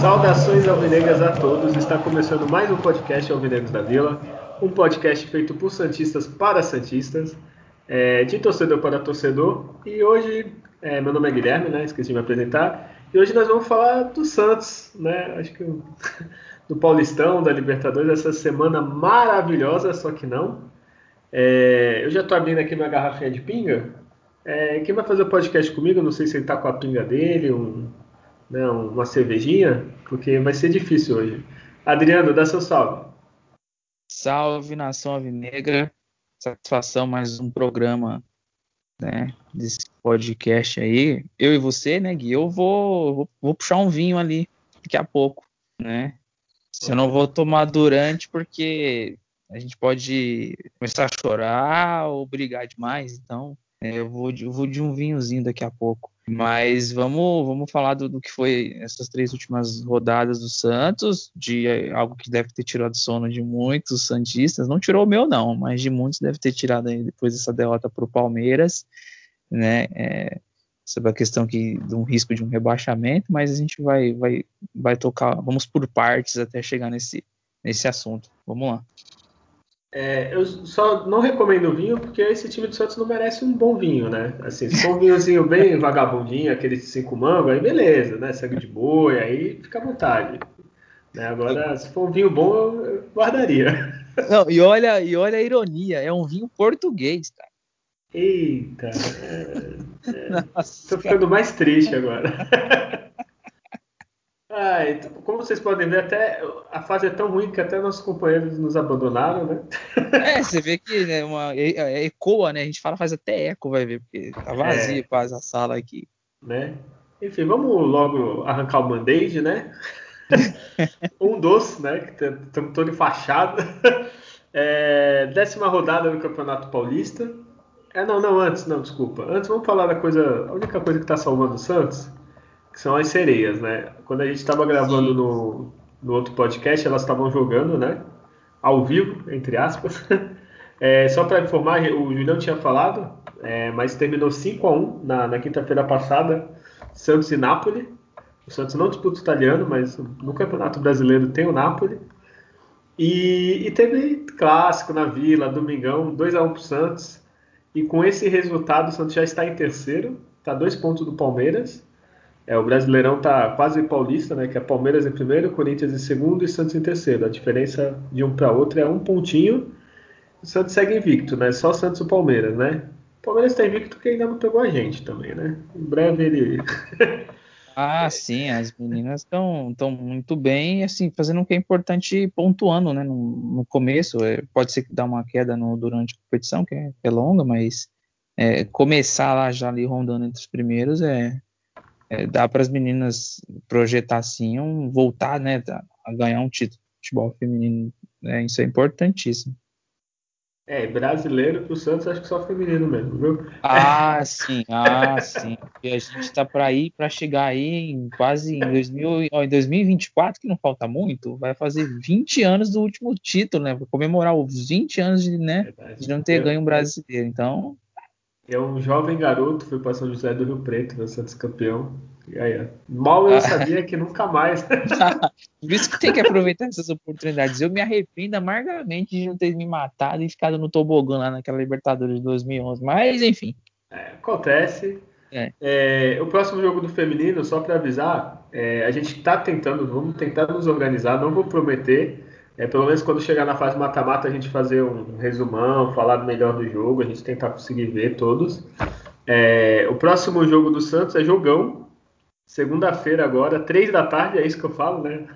Saudações alvinegras a todos. Está começando mais um podcast Alvinegros da Vila, um podcast feito por santistas para santistas, é, de torcedor para torcedor. E hoje, é, meu nome é Guilherme, né? Esqueci de me apresentar. E hoje nós vamos falar do Santos, né? Acho que do Paulistão, da Libertadores, essa semana maravilhosa, só que não. É, eu já estou abrindo aqui minha garrafinha de pinga. É, quem vai fazer o podcast comigo? Não sei se ele está com a pinga dele, um, né, uma cervejinha, porque vai ser difícil hoje. Adriano, dá seu salve. Salve, nação alvinegra. Satisfação, mais um programa né, desse podcast aí. Eu e você, né, Gui? Eu vou, vou, vou puxar um vinho ali daqui a pouco, né? Se eu não vou tomar durante, porque a gente pode começar a chorar ou brigar demais, então é, eu, vou, eu vou de um vinhozinho daqui a pouco. Mas vamos, vamos falar do, do, que foi essas três últimas rodadas do Santos, de é, algo que deve ter tirado sono de muitos Santistas. Não tirou o meu, não, mas de muitos deve ter tirado aí depois dessa derrota para o Palmeiras, né? É, sobre a questão que, de um risco de um rebaixamento, mas a gente vai, vai, vai tocar, vamos por partes até chegar nesse, nesse assunto. Vamos lá. É, eu só não recomendo vinho porque esse time do Santos não merece um bom vinho, né? Assim, se for um vinhozinho bem vagabundinho, aquele cinco mango, aí beleza, né? Sangue de boi, aí fica à vontade. Né? Agora, se for um vinho bom, eu guardaria. Não, e olha, e olha a ironia, é um vinho português, cara. Eita, é, é, tô ficando mais triste agora. Ah, então, como vocês podem ver, até a fase é tão ruim que até nossos companheiros nos abandonaram, né? É, você vê que né, uma, é, é, ecoa, né? A gente fala, faz até eco, vai ver, porque tá vazia é, quase a sala aqui. Né? Enfim, vamos logo arrancar o band-aid, né? um doce, né? Que estamos todo enfaixado. É, décima rodada do Campeonato Paulista. É, não, não, antes, não, desculpa. Antes vamos falar da coisa, a única coisa que está salvando o Santos que são as sereias, né? Quando a gente estava gravando no, no outro podcast, elas estavam jogando, né? Ao vivo, entre aspas. É, só para informar, o Julião tinha falado, é, mas terminou 5 a 1 na, na quinta-feira passada, Santos e Nápoles. O Santos não disputa o italiano, mas no Campeonato Brasileiro tem o Nápoles. E, e teve clássico na Vila, domingão, 2 a 1 para o Santos. E com esse resultado, o Santos já está em terceiro, está dois pontos do Palmeiras. É, o Brasileirão tá quase paulista, né? Que é Palmeiras em primeiro, Corinthians em segundo e Santos em terceiro. A diferença de um para outro é um pontinho. O Santos segue invicto, né? Só Santos e Palmeiras, né? O Palmeiras está invicto porque ainda não pegou a gente também, né? Em breve ele. ah, sim, as meninas estão tão muito bem, assim, fazendo o que é importante pontuando, né? No, no começo, é, pode ser que dá uma queda no, durante a competição, que é, é longa, mas é, começar lá já ali rondando entre os primeiros é, é, dá para as meninas projetar assim, um, voltar né, a ganhar um título de futebol feminino. Né, isso é importantíssimo. É, brasileiro para o Santos acho que só feminino mesmo, viu? Ah, sim, ah, sim. E a gente está para ir, para chegar aí em quase em, 2000, ó, em 2024, que não falta muito, vai fazer 20 anos do último título, né? Comemorar os 20 anos de, né, de não ter ganho um brasileiro. Então, é um jovem garoto, foi para São José do Rio Preto, no Santos campeão. E aí, mal eu sabia que nunca mais. Por isso que tem que aproveitar essas oportunidades. Eu me arrependo amargamente de não ter me matado e ficado no tobogã lá naquela Libertadores de 2011. Mas, enfim. É, acontece. É. É, o próximo jogo do feminino, só para avisar, é, a gente está tentando, vamos tentar nos organizar, não vou prometer, é, pelo menos quando chegar na fase mata-mata, a gente fazer um resumão, falar melhor do jogo, a gente tentar conseguir ver todos. É, o próximo jogo do Santos é jogão. Segunda-feira agora, três da tarde, é isso que eu falo, né?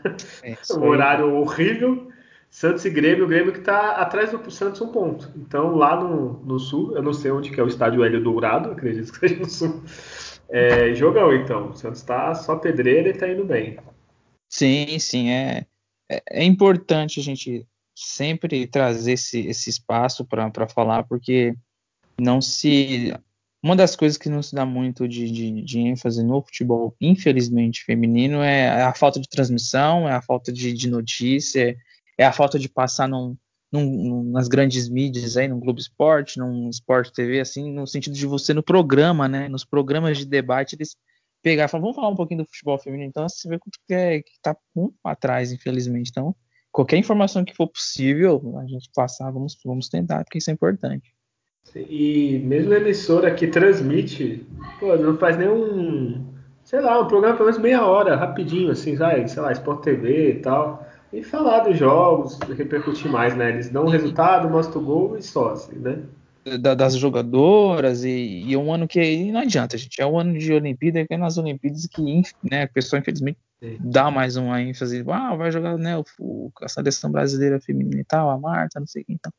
É um horário horrível. Santos e Grêmio, o Grêmio que está atrás do Santos um ponto. Então, lá no, no sul, eu não sei onde que é o estádio Hélio Dourado, acredito que seja no sul. É, jogão, então. O Santos está só pedreira e está indo bem. Sim, sim, é é, é importante a gente sempre trazer esse, esse espaço para falar, porque não se uma das coisas que não se dá muito de, de, de, ênfase no futebol, infelizmente, feminino, é a falta de transmissão, é a falta de, de notícia, é a falta de passar num, num, nas grandes mídias aí, no Globo Esporte, num Sport TV, assim, no sentido de você no programa, né? Nos programas de debate, eles pegar e falar, vamos falar um pouquinho do futebol feminino. Então, você vê que, é, que tá muito atrás, infelizmente. Então, qualquer informação que for possível, a gente passar, vamos, vamos tentar, porque isso é importante. E mesmo a emissora que transmite, pô, não faz nenhum, sei lá, um programa pelo menos meia hora, rapidinho, assim, sabe? sei lá, Sport TV e tal e falar dos jogos, repercutir mais, né? Eles dão o resultado, mostram o gol e só, assim, né? Da, das jogadoras e, e, um ano que não adianta, gente. É um ano de Olimpíada, é nas Olimpíadas que né, a pessoa infelizmente dá mais uma ênfase, ah, vai jogar né, o, o, a seleção brasileira feminina e tal, a Marta, não sei o que então.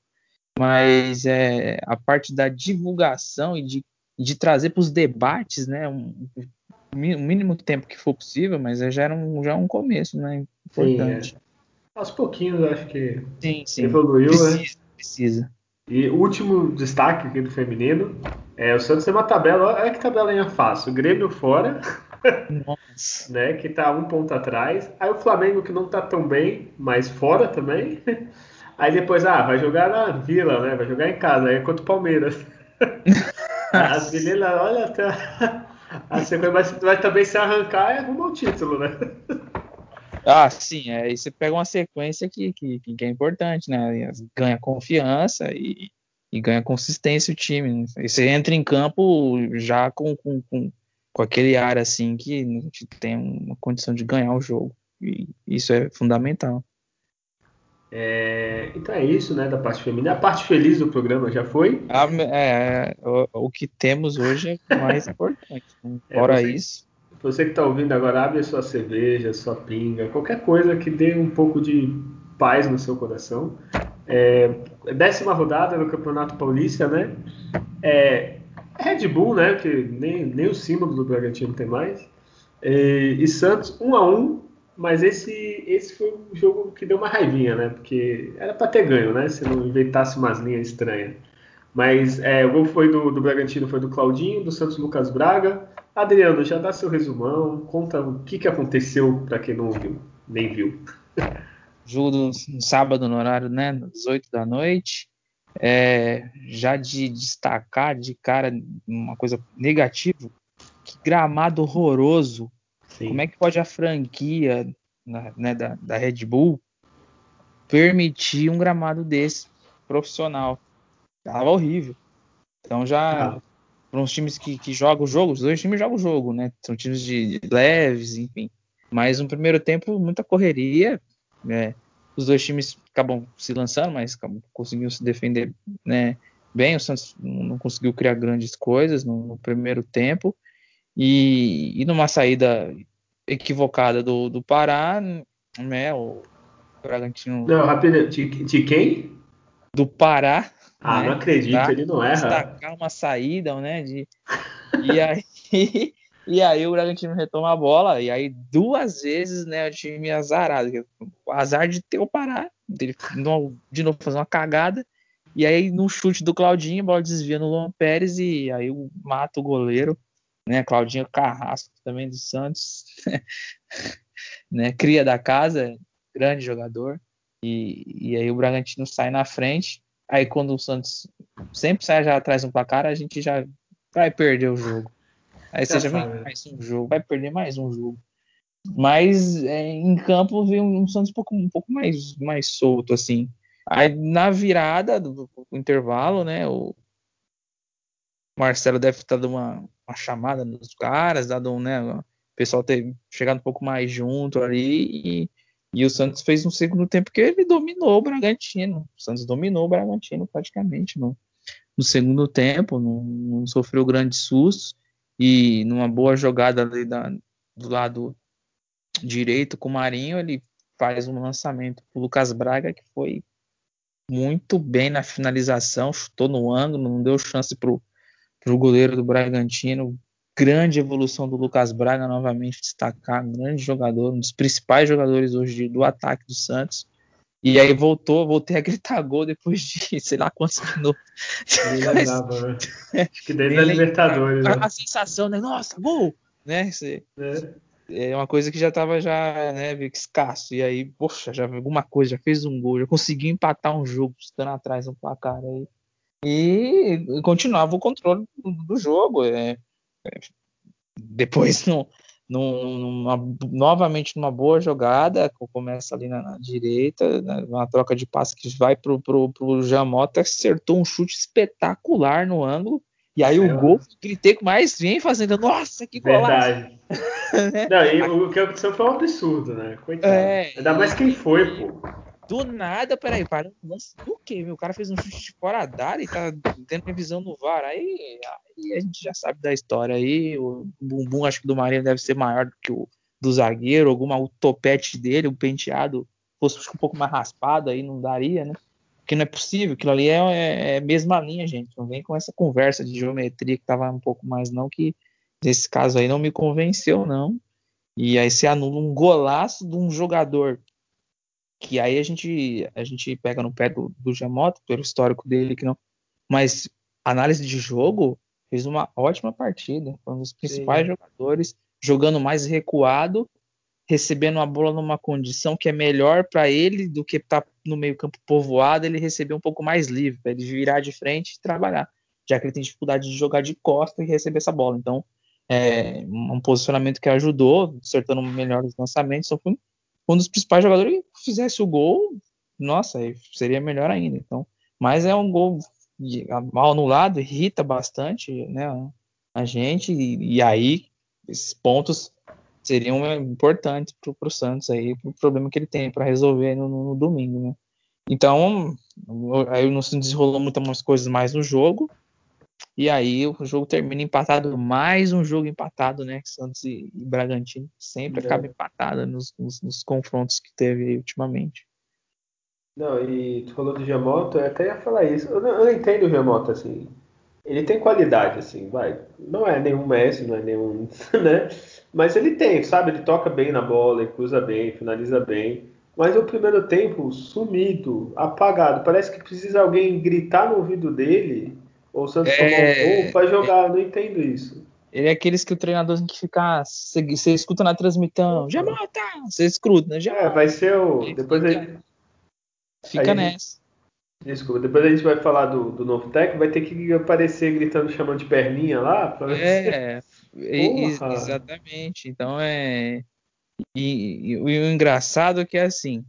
Mas é, a parte da divulgação e de, de trazer para os debates, né, um, o mínimo tempo que for possível, mas já era um, já é um começo, né? Importante. Sim, é. Aos pouquinhos acho que sim, sim. evoluiu, precisa, né? Precisa. E o último destaque aqui do feminino é o Santos tem uma tabela, olha que tabelinha fácil. O Grêmio fora, Nossa. né, que tá um ponto atrás. Aí o Flamengo que não tá tão bem, mas fora também. Aí depois, ah, vai jogar na Vila, né? Vai jogar em casa, aí é contra o Palmeiras. As meninas, olha, tá... a sequência vai, vai também se arrancar e arruma o título, né? Ah, sim, é, aí você pega uma sequência que, que, que é importante, né? Ganha confiança e, e ganha consistência o time. Né? E você entra em campo já com, com, com, com aquele ar assim que a gente tem uma condição de ganhar o jogo. E isso é fundamental. É, então é isso, né, da parte feminina. A parte feliz do programa já foi? Ah, é, o, o, que temos hoje é mais importante. Né? É, Fora você, isso. Você que está ouvindo agora, abre a sua cerveja, sua pinga, qualquer coisa que dê um pouco de paz no seu coração. É, décima rodada no Campeonato Paulista, né? É, Red Bull, né? Que nem, nem o símbolo do Bragantino tem mais. É, e Santos, um a um, mas esse, esse foi o jogo que deu uma raivinha, né? Porque era para ter ganho, né? Se não inventasse umas linhas estranhas. Mas é, o gol foi do, do Bragantino, foi do Claudinho, do Santos Lucas Braga. Adriano, já dá seu resumão, conta o que, que aconteceu para quem não viu, nem viu. Jogo no, no sábado, no horário, né, das 8 da noite. É, já de destacar de cara uma coisa negativa, que gramado horroroso. Sim. Como é que pode a franquia né, da, da Red Bull permitir um gramado desse profissional? Tava horrível. Então já ah para uns times que, que jogam o jogo, os dois times jogam o jogo, né? São times de, leves, enfim. Mas no primeiro tempo, muita correria, né? Os dois times acabam se lançando, mas acabam, conseguiram se defender né, bem. O Santos não conseguiu criar grandes coisas no, no primeiro tempo. E, e, numa saída equivocada do, do Pará, né? O Bragantino. Não, rápido, de, de quem? Do Pará, ah, né? não acredito, tá? ele não erra. Destacar uma saída, né? De... E aí. E aí o Bragantino retoma a bola, e aí duas vezes, né, o time azarado. O azar de ter o parar, dele de novo fazer uma cagada, e aí no chute do Claudinho, a bola desvia no Luan Pérez, e aí mata o goleiro, né, Claudinho Carrasco também do Santos, né, cria da casa, grande jogador, e, e aí o Bragantino sai na frente, Aí quando o Santos sempre sai já atrás um placar, a gente já vai perder o jogo. Aí você já vem né? mais um jogo, vai perder mais um jogo. Mas é, em campo veio um Santos um pouco, um pouco mais, mais solto, assim. Aí na virada do, do intervalo, né? O Marcelo deve estar dando uma, uma chamada nos caras, dado um, né? O pessoal ter chegado um pouco mais junto ali e e o Santos fez um segundo tempo que ele dominou o Bragantino. O Santos dominou o Bragantino praticamente no, no segundo tempo, não, não, sofreu grandes sustos. E numa boa jogada ali da, do lado direito com o Marinho, ele faz um lançamento para o Lucas Braga que foi muito bem na finalização, chutou no ângulo, não deu chance para o goleiro do Bragantino grande evolução do Lucas Braga, novamente destacar, grande jogador, um dos principais jogadores hoje do ataque do Santos. E aí voltou, voltei a gritar gol depois de sei lá quantos minutos. Nem lembrava, né? Acho que desde a Libertadores. Né? A, sensação, né? Nossa, gol! Né? Você, é. é. uma coisa que já tava já, né, escasso. E aí, poxa, já alguma coisa, já fez um gol, já conseguiu empatar um jogo, estando atrás no placar aí. E continuava o controle do, do jogo. É, depois no, numa, novamente numa boa jogada, começa ali na, na direita, né, uma troca de passe que vai pro, pro, pro Jamota, acertou um chute espetacular no ângulo, e aí o gol, gritei com mais vem fazendo, nossa, que golaço! Verdade. Né? Não, e o que aconteceu foi um absurdo, né? Coitado. É, Ainda mais quem foi, pô. Do nada, peraí, para. Nossa, o que? O cara fez um chute de fora da área e tá tendo revisão no VAR. Aí, aí a gente já sabe da história aí. O bumbum, acho que do Marinho deve ser maior do que o do zagueiro. Alguma, o topete dele, o penteado, fosse um pouco mais raspado aí, não daria, né? Porque não é possível. Aquilo ali é, é, é mesma linha, gente. Não vem com essa conversa de geometria que tava um pouco mais, não, que nesse caso aí não me convenceu, não. E aí se anula um golaço de um jogador que aí a gente a gente pega no pé do, do pelo histórico dele que não, mas análise de jogo fez uma ótima partida, foi um dos principais Sim. jogadores jogando mais recuado, recebendo a bola numa condição que é melhor para ele do que estar tá no meio campo povoado, ele receber um pouco mais livre, para ele virar de frente e trabalhar, já que ele tem dificuldade de jogar de costa e receber essa bola. Então, é um posicionamento que ajudou, acertando melhor os lançamentos, então foi um dos principais jogadores fizesse o gol, nossa, seria melhor ainda. Então, mas é um gol mal anulado, irrita bastante, né, a gente e, e aí esses pontos seriam importantes para o Santos aí, o problema que ele tem para resolver no, no, domingo, né? Então, aí não se desenrolou muitas coisas mais no jogo, e aí o jogo termina empatado, mais um jogo empatado, né? Santos e, e Bragantino sempre é. acaba empatado nos, nos, nos, confrontos que teve ultimamente. Não, e tu falou do Giamotto, eu até ia falar isso. Eu não, eu entendo o Giamotto, assim. Ele tem qualidade, assim, vai. Não é nenhum Messi, não é nenhum, né? Mas ele tem, sabe? Ele toca bem na bola, ele cruza bem, finaliza bem. Mas o primeiro tempo sumido, apagado. Parece que precisa alguém gritar no ouvido dele ou o Santos é... tomou um gol pra jogar, eu não entendo isso. Ele é aqueles que o treinador tem que ficar. Você, escuta na transmissão, já mata! Você escuta, né? Já é, vai ser o. Depois fica, aí. Fica aí, nessa. Desculpa, depois a gente vai falar do, do novo técnico, vai ter que aparecer gritando, chamando de perninha lá. É, exatamente. Então é. E, e, e, o engraçado é que é assim: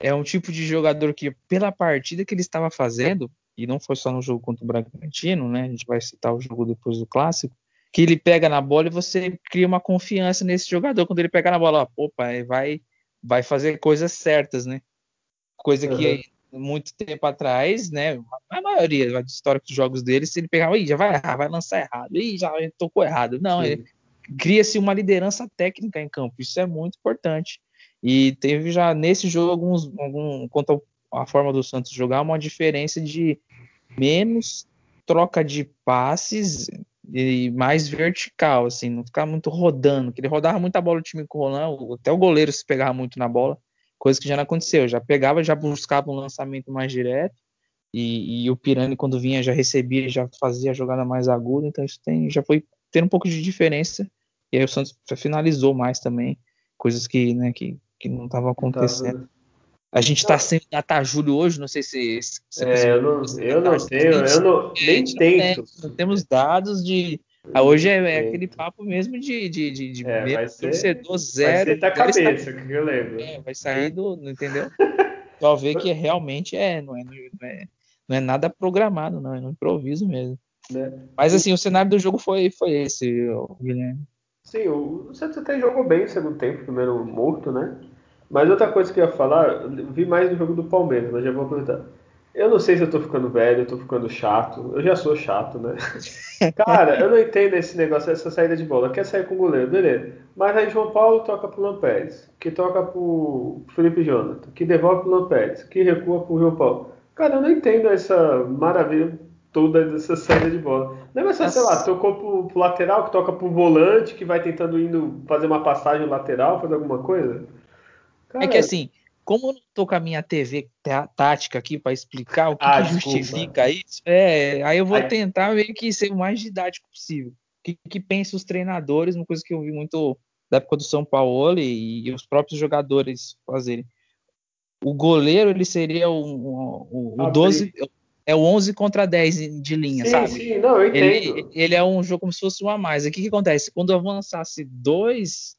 é um tipo de jogador que, pela partida que ele estava fazendo, e não foi só no jogo contra o Bragantino, né? A gente vai citar o jogo depois do clássico, que ele pega na bola e você cria uma confiança nesse jogador quando ele pega na bola, opa, vai vai fazer coisas certas, né? Coisa uhum. que muito tempo atrás, né? A maioria da história dos jogos dele, se ele pegava, já vai errar, vai lançar errado, Ih, já tocou errado. Não, cria-se uma liderança técnica em campo, isso é muito importante. E teve já nesse jogo alguns, algum, quanto a forma do Santos jogar, uma diferença de menos troca de passes e mais vertical, assim, não ficar muito rodando, que ele rodava muita bola o time com o até o goleiro se pegava muito na bola, coisa que já não aconteceu, já pegava, já buscava um lançamento mais direto, e, e o Pirani quando vinha já recebia, já fazia a jogada mais aguda, então isso tem, já foi tendo um pouco de diferença, e aí o Santos finalizou mais também, coisas que, né, que, que não estavam acontecendo. A gente está sem data julho hoje, não sei se. se é, eu não, eu não tenho, eu não, nem tento. Não temos dados de. Ah, hoje é, é, aquele papo mesmo de, de, de, de é, vai ser, torcedor zero. Vai ser da cabeça, que eu lembro. É, vai sair do. Entendeu? Só ver que realmente é não é, não é, não é nada programado, não, é no improviso mesmo. É. Mas assim, o cenário do jogo foi, foi esse, Guilherme. Sim, o Santos até jogou bem no segundo tempo, primeiro morto, né? Mas outra coisa que eu ia falar, vi mais do jogo do Palmeiras, mas já vou aproveitar. Eu não sei se eu tô ficando velho, eu tô ficando chato. Eu já sou chato, né? Cara, eu não entendo esse negócio, essa saída de bola. Quer sair com o goleiro, beleza. Mas aí João Paulo toca pro Lampérez, que toca pro Felipe Jonathan, que devolve pro Lampérez, que recua pro João Paulo. Cara, eu não entendo essa maravilha toda dessa saída de bola. Não é só, sei lá, tocou pro, pro lateral, que toca pro volante, que vai tentando indo fazer uma passagem lateral, fazer alguma coisa? Cara, é que assim, como eu não tô com a minha TV tática aqui para explicar o que, ah, que justifica isso, é, aí eu vou aí... tentar meio que ser o mais didático possível. O que, que pensam os treinadores, uma coisa que eu vi muito da época do São Paulo e, e os próprios jogadores fazerem. O goleiro, ele seria o, o, o, o 12, é o 11 contra 10 de linha, sim, sabe? Sim, não, eu entendo. Ele, ele, é um jogo como se fosse um a mais. O que, que acontece? Quando avançasse dois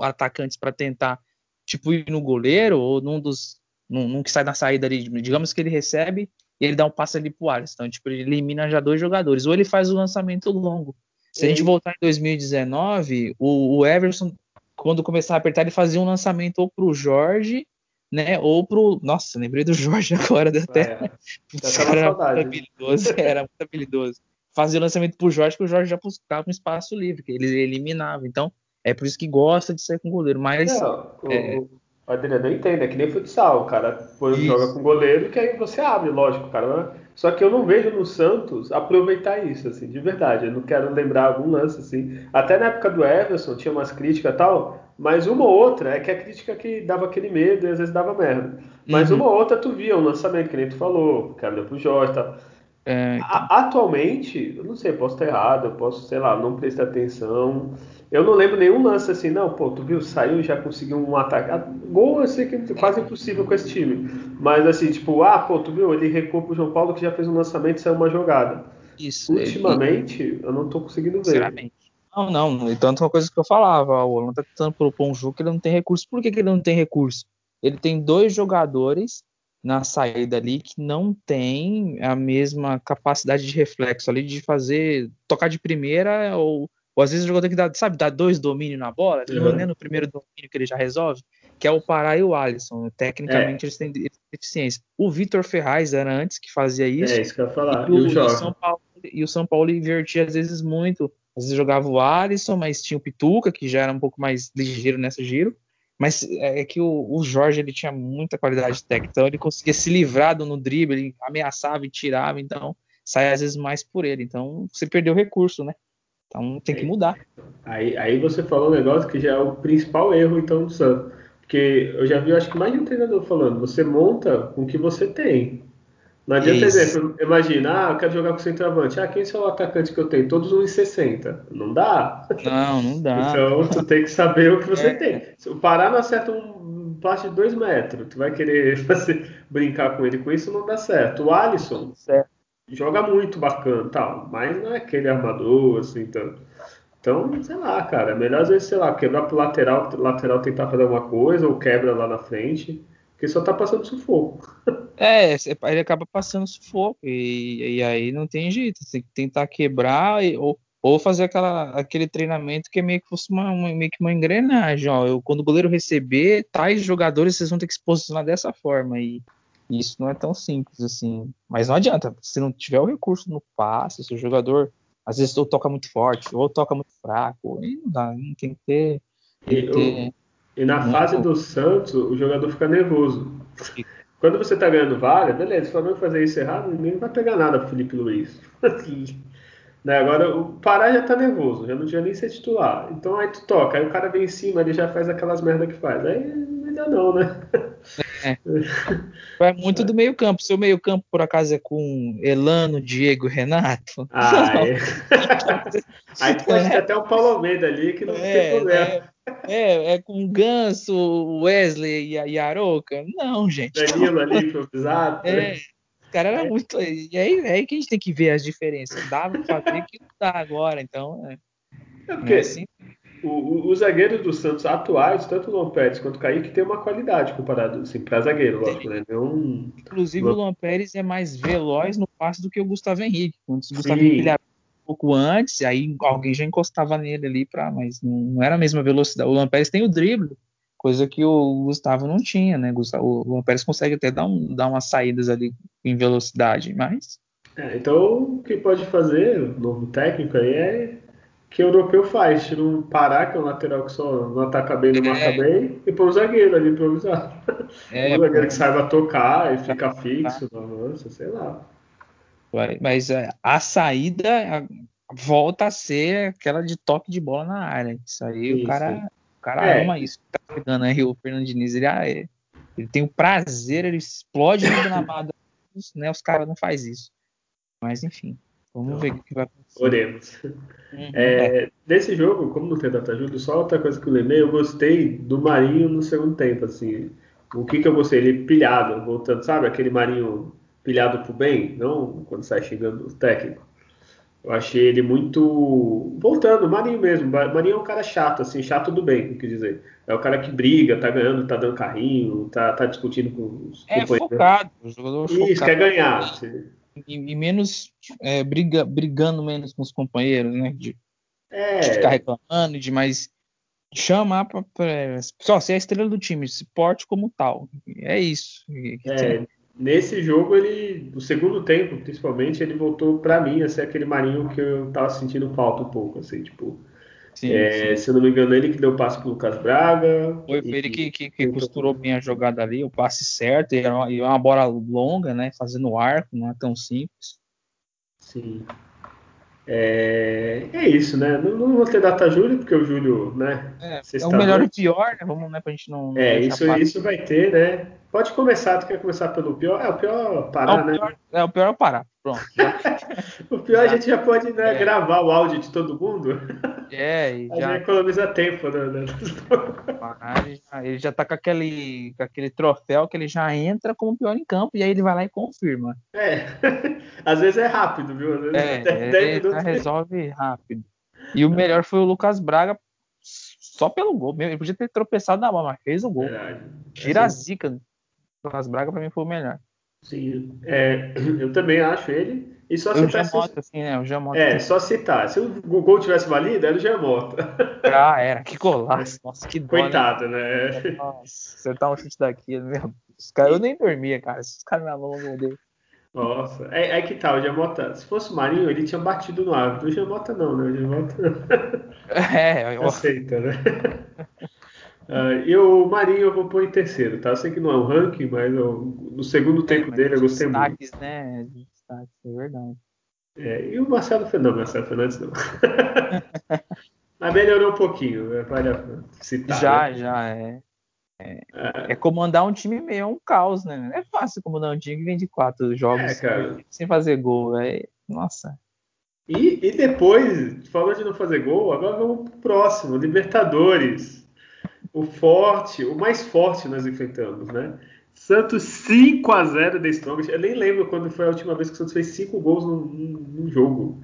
atacantes para tentar tipo ir no goleiro ou num dos num, num, que sai da saída ali, digamos que ele recebe e ele dá um passe ali pro Alisson, então tipo ele elimina já dois jogadores, ou ele faz o lançamento longo. Se a gente voltar em 2019, o, o Everson quando começava a apertar ele fazia um lançamento ou pro Jorge né? Ou pro. Nossa, lembrei do Jorge agora, deu até. É, era muito habilidoso, era muito habilidoso. Fazia o lançamento pro Jorge, que o Jorge já buscava um espaço livre, que ele eliminava. Então, é por isso que gosta de sair com goleiro. Mas. Não, é... o, Adriano entende, é que nem futsal. O cara joga com goleiro que aí você abre, lógico, cara. Só que eu não vejo no Santos aproveitar isso, assim, de verdade. Eu não quero lembrar algum lance, assim. Até na época do Everson tinha umas críticas e tal, mas uma ou outra é que a crítica que dava aquele medo e às vezes dava merda. Mas uhum. uma ou outra tu via um lançamento, que nem tu falou, que abriu pro Jorge e tal. É, então... Atualmente, eu não sei, posso estar errado, eu posso, sei lá, não prestar atenção. Eu não lembro nenhum lance assim, não, pô, tu viu, saiu e já conseguiu um ataque. Ah, gol eu sei que é quase impossível com esse time. Mas assim, tipo, ah, pô, tu viu, ele recuou pro João Paulo que já fez um lançamento e saiu uma jogada. Isso. Ultimamente, eu não tô conseguindo ver. Não, não. E tanto uma coisa que eu falava, o Alan tá tentando propor um jogo que ele não tem recurso. Por que, que ele não tem recurso? Ele tem dois jogadores na saída ali que não tem a mesma capacidade de reflexo ali de fazer tocar de primeira ou ou às vezes o jogador tem que dar, sabe, dar dois domínios na bola, uhum. não é no primeiro domínio que ele já resolve, que é o Pará e o Alisson. Tecnicamente é. eles, têm, deficiência. O Vitor Ferraz era antes que fazia isso. É isso que eu ia falar. E, o, e, o São Paulo, e o São Paulo invertia às vezes muito. Às vezes jogava o Alisson, mas tinha o Pituca, que já era um pouco mais ligeiro nessa giro. Mas é, é que o, o, Jorge ele tinha muita qualidade técnica, então ele conseguia se livrar do no drible, ele ameaçava e tirava, então sai às vezes mais por ele. Então você perdeu o recurso, né? Então tem que mudar. Aí, aí você falou um negócio que já é o principal erro então do Santos. Porque eu já vi, acho que mais de um treinador falando, você monta com o que você tem. Não adianta, Isso. exemplo, imagina, ah, eu quero jogar com centroavante. Ah, quem são os atacantes que eu tenho? Todos 1,60. Não dá. Não, não dá. então tu tem que saber o que você é. tem. Se o Pará não acerta um passe de 2 metros, tu vai querer fazer, brincar com ele com isso, não dá certo. O Alisson, certo joga muito bacana tal, mas não é aquele armador, assim, tanto. Então, sei lá, cara, é melhor às vezes, sei lá, quebrar pro lateral, lateral tentar fazer alguma coisa, ou quebra lá na frente, porque só tá passando sufoco. É, ele acaba passando sufoco, e, e aí não tem jeito, tem que tentar quebrar, ou, ou fazer aquela, aquele treinamento que é meio que fosse uma, uma, meio que uma engrenagem, ó, eu, quando o goleiro receber tais jogadores, vocês vão ter que se posicionar dessa forma, e isso não é tão simples assim. Mas não adianta, se não tiver o recurso no passe, se o jogador às vezes ou toca muito forte, ou toca muito fraco, aí não dá, não tem que ter. Tem e, ter e na muito... fase do Santos, o jogador fica nervoso. Quando você tá ganhando vaga, beleza, se o Flamengo fazer isso errado, ninguém vai pegar nada pro Felipe Luiz. né? Agora o Pará já tá nervoso, já não tinha nem ser titular. Então aí tu toca, aí o cara vem em cima, ele já faz aquelas merda que faz. Aí ainda não, né? É. É muito do meio campo. Seu meio campo, por acaso, é com Elano, Diego Renato? Ah, é. Aí tu pode ter até o Paulo Almeida ali, que não é, tem problema. É, é, é com Ganso, Wesley e Aroca? Não, gente. Danilo ali improvisado. É. O cara era é. muito. E aí, é aí que a gente tem que ver as diferenças. Dava pra ver que não dá agora, então. É, é porque, é assim o, os zagueiros do Santos atuais, tanto o Luan Pérez quanto o Kaique, tem uma qualidade comparado assim, para zagueiro, lógico, né? Não... Inclusive, o Luan Pérez é mais veloz no passe do que o Gustavo Henrique. Antes, o Gustavo Sim. Henrique um pouco antes, aí alguém já encostava nele ali, pra, mas não, era a mesma velocidade. O Luan Pérez tem o drible, coisa que o Gustavo não tinha, né? O Luan Pérez consegue até dar, um, dar umas saídas ali em velocidade, mas. É, então, o que pode fazer o novo técnico aí é que o europeu faz, tira um Pará, que é um lateral que só não ataca bem, não é. marca bem, e põe o zagueiro ali improvisado. É, um zagueiro que saiba tocar e fica fixo no avanço, sei lá. Mas é, a saída volta a ser aquela de toque de bola na área. Isso aí isso. o cara, o cara é. ama isso. Tá pegando aí o Fernando Diniz, ele ah, é. Ele tem o prazer, ele explode no gramado, né? Os caras não faz isso. Mas enfim, vamos então, ver o que vai acontecer. Oremos. Uhum, é, é. Desse jogo, como não tem data ajuda, só outra coisa que eu lembrei, eu gostei do Marinho no segundo tempo, assim. O que que eu gostei? Ele pilhado, voltando, sabe? Aquele Marinho pilhado pro bem, não quando sai xingando o técnico. Eu achei ele muito. Voltando, Marinho mesmo. Marinho é um cara chato, assim, chato do bem, quer dizer. É o cara que briga, tá ganhando, tá dando carrinho, tá, tá discutindo com os É focado, o jogador Isso, focado. quer ganhar. E, e menos é, briga, brigando menos com os companheiros, né? De, é. de ficar reclamando, de mais chamar pra, pra, só ser a estrela do time, se porte como tal. É isso. É, nesse jogo, ele, no segundo tempo, principalmente, ele voltou para mim a ser aquele Marinho que eu tava sentindo falta um pouco, assim, tipo. Sim, é, sim. Se eu não me engano, ele que deu o passe pro Lucas Braga. Foi, foi ele que, que, que costurou bem a jogada ali, o passe certo, e uma, e uma bola longa, né? Fazendo arco, não é tão simples. Sim. É, é isso, né? Não, não, vou ter data Júlio, porque o Júlio, né? É, é o melhor e pior, né? Vamos, né, pra gente não. É, isso, isso vai ter, né? Pode começar, tu quer começar pelo pior? É, o pior parar, é, o né? pior, né? É, o pior é parar. Pronto. o pior a gente já pode né, é. gravar o áudio de todo mundo. É, e já... já economiza tempo, né? ele, já, ele já tá com aquele, com aquele troféu que ele já entra como pior em campo e aí ele vai lá e confirma. É, às vezes é rápido, viu? É, ele já resolve rápido. E o melhor foi o Lucas Braga só pelo gol. Ele podia ter tropeçado na bola, mas fez o gol. Tira a zica. Lucas Braga pra mim foi o melhor. Sim, é, eu também acho ele. E só. O Jamota, assim, né? O Jamota. É, só citar. Se o Google tivesse valido, era o Jamota. Ah, era. Que golaço. Nossa, que dó, né? Coitado, né? né? Nossa, acertar um chute daqui, meu. Os cara, eu nem dormia, cara. Esses caras me alongam dele. Nossa, é, é, que tal, tá, o Jamota. Se fosse o Marinho, ele tinha batido no árbitro. O Jamota não, né? O Jamota. É, eu... aceita, né? Uh, e o Marinho eu vou pôr em terceiro, tá? Eu sei que não é um ranking, mas eu, no segundo é, tempo dele eu gostei destaques, muito. né? Destaques, é verdade. É, e o Marcelo Fernandes, Marcelo Fernandes não. mas melhorou um pouquinho, né? vale a citar. Já, né? já, é. É, é. é, comandar um time meio é um caos, né? É fácil comandar um time que vem de quatro jogos é, sem fazer gol. É, nossa. E, e depois, falou de não fazer gol, agora vamos pro próximo, Libertadores o forte, o mais forte nós enfrentamos, né? Santos 5 a 0 da Strongest. Eu nem lembro quando foi a última vez que o Santos fez 5 gols num, num jogo.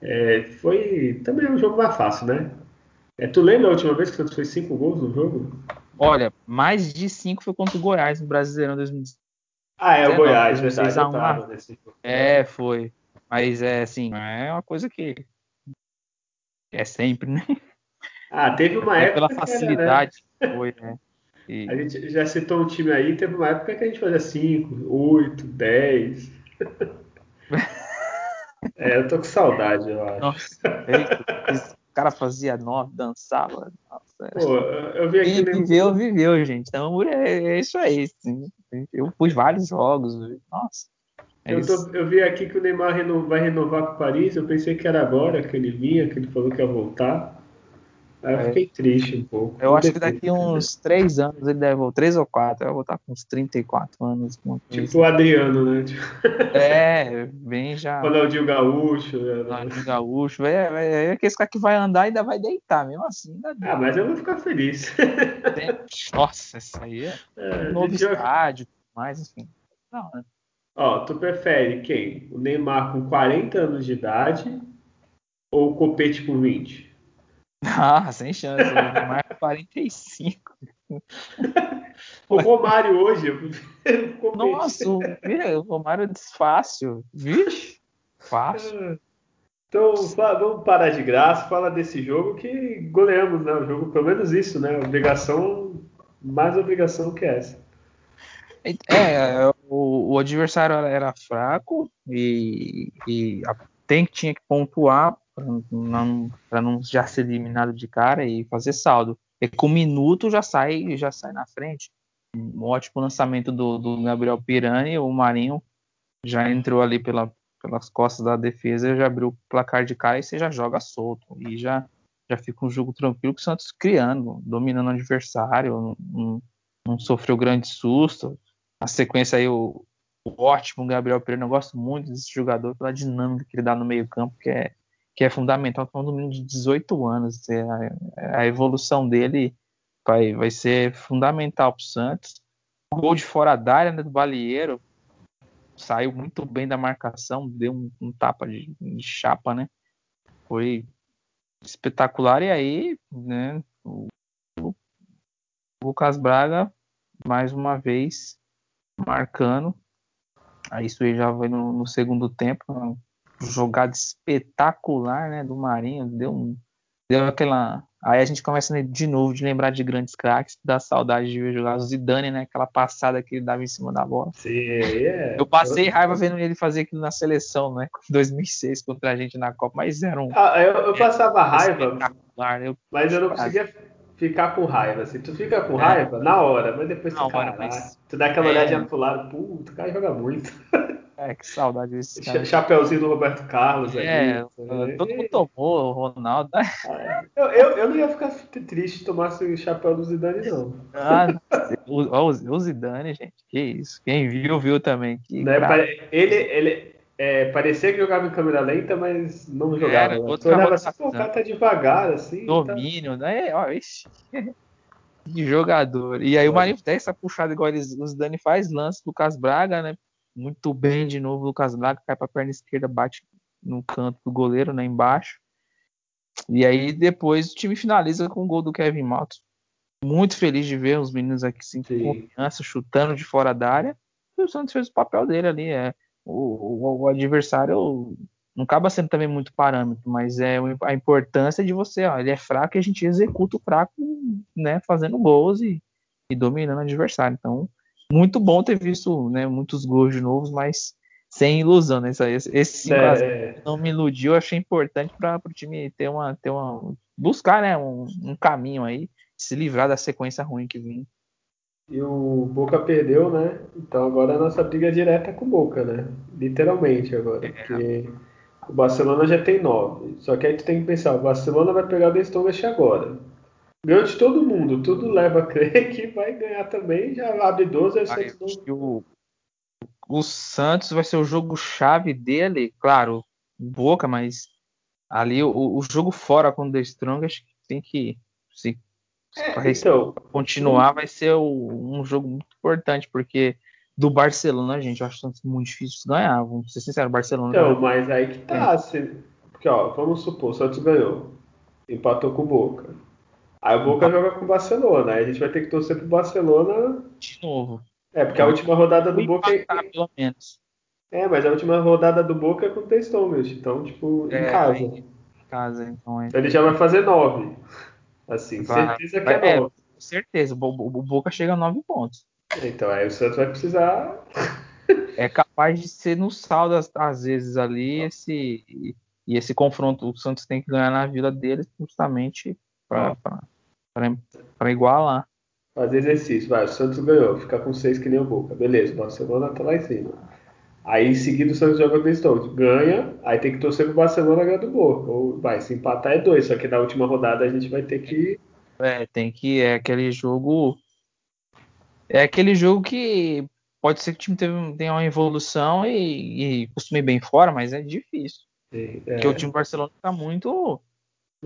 É, foi também um jogo mais fácil, né? É, tu lembra a última vez que o Santos fez 5 gols no jogo? Olha, mais de 5 foi contra o Goiás no Brasileirão 2019. Ah, é o Goiás, verdade. Nesse. É, foi. Mas é assim, é uma coisa que é sempre, né? Ah, teve uma é época. Pela facilidade, era, né? foi, né? E... A gente já citou um time aí, teve uma época que a gente fazia 5, 8, 10. é, eu tô com saudade, eu acho. Nossa, o cara fazia 9, dançava. Nossa, Pô, eu vi aqui. Viveu, viveu, gente. Então é, é isso aí. Sim. Eu fui vários jogos. Nossa. É eu, tô, eu, vi aqui que o Neymar vai renovar com o Paris. Eu pensei que era agora que ele vinha, que ele falou que ia voltar. Aí eu é. fiquei triste um pouco. Eu acho que daqui uns três anos ele deve, ou três ou quatro, eu vou estar com uns 34 anos. Tipo o Adriano, né? É, bem já. Ronaldinho Gaúcho. Né? Ronaldinho Gaúcho. É, é, é aquele cara que vai andar e ainda vai deitar, mesmo assim. Ah, mas eu vou ficar feliz. Nossa, isso aí é, é um novo estádio, mais enfim. Não, né? Ó, tu prefere quem? O Neymar com 40 anos de idade ou o Copete com 20? Ah, sem chance. O Neymar 45. o Romário hoje. Nossa, o, o Romário é desfácil. Vixe, fácil. Então, vamos parar de graça, fala desse jogo que goleamos, né? O jogo, pelo menos isso, né? Obrigação, mais obrigação que essa. É, o, o adversário era fraco e, e a, tem, tinha que pontuar para não, não já ser eliminado de cara e fazer saldo. E com um minuto já sai, já sai na frente. Um ótimo lançamento do, do Gabriel Pirani, o Marinho já entrou ali pela, pelas costas da defesa, já abriu o placar de cara e você já joga solto. E já, já fica um jogo tranquilo que o Santos criando, dominando o adversário. Um, não sofreu grande susto. A sequência aí, o, o ótimo Gabriel Pereira, eu gosto muito desse jogador pela dinâmica que ele dá no meio-campo, que é, que é fundamental. Estamos um menino de 18 anos, é, a, a, evolução dele vai, vai ser fundamental para o Santos. O gol de fora da área né, do Balieiro saiu muito bem da marcação, deu um, um tapa de, de, chapa, né? Foi espetacular. E aí, né, o, o Lucas Braga, mais uma vez, marcando. Aí isso aí já vai no, no segundo tempo. Jogada espetacular, né, do Marinho. Deu, um, deu aquela Aí a gente começa de novo de lembrar de grandes craques, da saudade de ver jogar o Zidane, né? Aquela passada que ele dava em cima da bola. Sim, é. Eu passei raiva vendo ele fazer aquilo na seleção, né? Em 2006 contra a gente na Copa, mas era um. Ah, eu, eu passava raiva, eu, mas eu não conseguia ficar com raiva. Assim, tu fica com é. raiva na hora, mas depois tu, cara, mas... tu dá aquela é. olhadinha pro lado, puto, o cara joga muito. É, que saudade desse cara. Chapeuzinho do Roberto Carlos. É, ali, todo mundo tomou, o Ronaldo. Né? É, eu, eu, eu, não ia ficar triste se tomasse o chapéu do Zidane, não. Ah, o, o, Zidane, gente, que isso. Quem viu, viu também. Que né, ele ele é, parecia que jogava em câmera lenta, mas não jogava. Era, outra tu olhava assim, o cara tá devagar, assim. Tá Domínio, tá... né? Ó, ixi. Que jogador. E aí o Marinho tem essa puxada igual eles, o Zidane faz, lance do Lucas Braga, né? Muito bem de novo. Lucas Braga cai para a perna esquerda, bate no canto do goleiro, né, embaixo. E aí depois o time finaliza com o gol do Kevin Matos. Muito feliz de ver os meninos aqui com confiança, chutando de fora da área. E o Santos fez o papel dele ali. É, o, o, o adversário não acaba sendo também muito parâmetro, mas é a importância de você, ó, ele é fraco e a gente executa o fraco, né, fazendo gols e, e dominando o adversário. Então, muito bom ter visto né, muitos gols de novos, mas sem ilusão, né? Esse, esse é. não me iludiu, achei importante para o time ter uma, ter uma. buscar né, um, um, caminho aí, se livrar da sequência ruim que vinha. E o Boca perdeu, né? Então agora a nossa briga é direta com o Boca, né? Literalmente agora. É. Porque o Barcelona já tem nove. Só que aí tu tem que pensar, o Barcelona vai pegar o Strongest agora. Ganhou de todo mundo, tudo leva a crer que vai ganhar também, já abre 12, aí o Santos o, o Santos vai ser o jogo-chave dele, claro, boca, mas ali o, o jogo fora com o The Strongest tem que se, é, então, continuar vai ser o, um jogo muito importante, porque do Barcelona, gente, eu acho muito difícil ganhar, vamos ser sinceros, Barcelona. Então, mas aí que tá, se, porque ó, vamos supor, o Santos ganhou, empatou com o Boca. Aí o Boca joga com o Barcelona. Aí a gente vai ter que torcer pro Barcelona. De novo. É, porque a última rodada do Boca. É... Pelo menos. É, mas a última rodada do Boca é com o Testomas. Então, tipo, é, em casa. Em casa, então. É... Ele já vai fazer nove. Assim, vai. certeza que é, é nove. certeza. O Boca chega a nove pontos. Então, aí o Santos vai precisar. é capaz de ser no saldo, às vezes, ali, esse. E esse confronto, o Santos tem que ganhar na vila dele justamente para para igualar. Fazer exercício, vai. O Santos ganhou, ficar com seis que nem o Boca. Beleza, o Barcelona tá lá em cima. Aí em seguida o Santos joga o Stones. Ganha, aí tem que torcer pro Barcelona ganhar do Boca. Ou vai, se empatar é dois, só que na última rodada a gente vai ter que. É, tem que. É aquele jogo. É aquele jogo que pode ser que o time tenha uma evolução e, e costume bem fora, mas é difícil. Sim, é. Porque o time do Barcelona tá muito.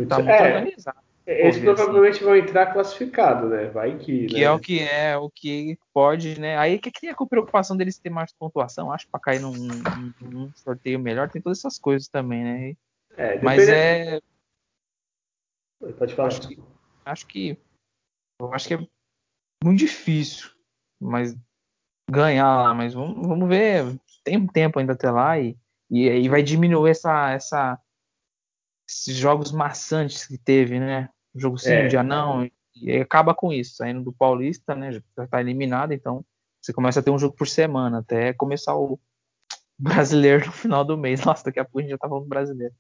Tá muito é. organizado. Eles provavelmente assim. vão entrar classificado, né? Vai que. Que né? é o que é, o que pode, né? Aí que cria com preocupação deles ter mais pontuação, acho, para cair num, num, num, sorteio melhor, tem todas essas coisas também, né? É, Mas é. Pode falar. Acho que, acho que. Eu acho que é muito difícil, mas ganhar lá, mas vamos, vamos ver. Tem um tempo ainda até lá e, e, e vai diminuir essa, essa, esses jogos maçantes que teve, né? Jogo sim, é. um dia não, e acaba com isso, saindo do Paulista, né? Já está eliminado, então você começa a ter um jogo por semana, até começar o brasileiro no final do mês. Nossa, daqui a pouco a gente já tá falando brasileiro.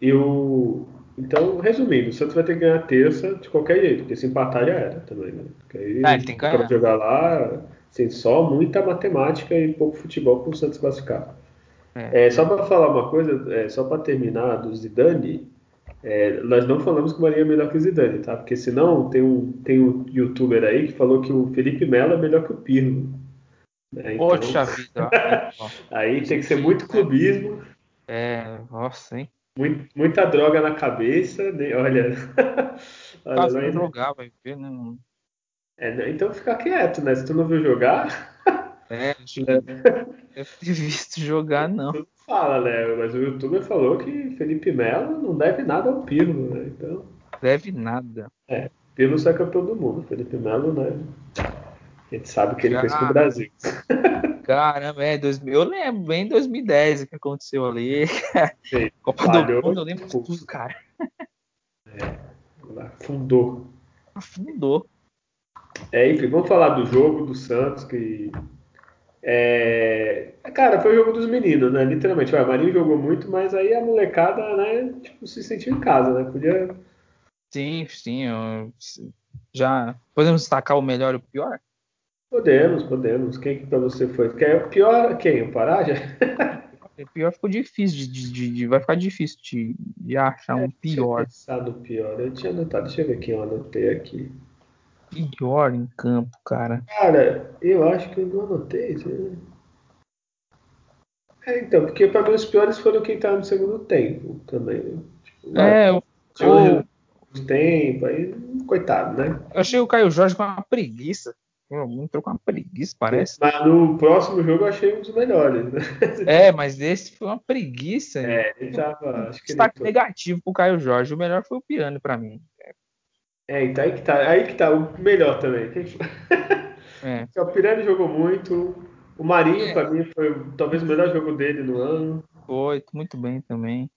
Eu... Então, resumindo, o Santos vai ter que ganhar terça de qualquer jeito, porque se empatar já era também, né? Porque aí, é, ele tem que ganhar. Pra jogar lá, assim, só muita matemática e pouco futebol para o Santos classificar. É. É, só para falar uma coisa, é, só para terminar do Zidane, É, nós não falamos que o Marinho é melhor que o Zidane, tá? Porque senão tem um, tem um youtuber aí que falou que o Felipe Melo é melhor que o Pirlo. Né? Então, Poxa vida. aí tem que ser muito clubismo. É, nossa, hein? Muito, muita droga na cabeça, né? olha. olha Caso não jogar, vai ver, né? É, então fica quieto, né? Se tu não viu jogar. É, acho que deve ter visto jogar, não. Fala, né? Mas o youtuber falou que Felipe Melo não deve nada ao Pirlo, né? Então. Deve nada. É, Pirlo só é campeão do mundo. Felipe Melo, né? A gente sabe o que ele fez com o Brasil. Caramba, é, dois, eu lembro bem 2010 o que aconteceu ali. Sim, Copa falhou, do Mundo, eu lembro de tudo, cara. É, afundou. Afundou. É, enfim, vamos falar do jogo do Santos, que. É, cara, foi o jogo dos meninos, né? Literalmente. O Marinho jogou muito, mas aí a molecada, né, tipo, se sentiu em casa, né? Podia. Sim, sim. Eu... Já. Podemos destacar o melhor e o pior? Podemos, podemos. Quem que pra você foi? Quer pior quem? O Pará já? pior ficou difícil de, de, de, vai ficar difícil de, de achar um pior. Deixa eu pior. Eu tinha anotado, deixa eu ver quem eu anotei aqui. Pior em campo, cara. Cara, eu acho que eu não anotei. É, então, porque para mim os piores foram quem tava no segundo tempo também. Né? Tipo, é, o, o tempo, aí, coitado, né? Eu achei o Caio Jorge com uma preguiça. Entrou com uma preguiça, parece. Mas no próximo jogo eu achei um dos melhores. Né? É, mas esse foi uma preguiça. É, ele tava. Acho que Destaque ele... negativo pro Caio Jorge. O melhor foi o Pirani para mim. É, então aí que tá. Aí que tá o melhor também. É. o Pirani jogou muito. O Marinho, é. para mim, foi talvez o melhor jogo dele no ano. Foi, muito bem também.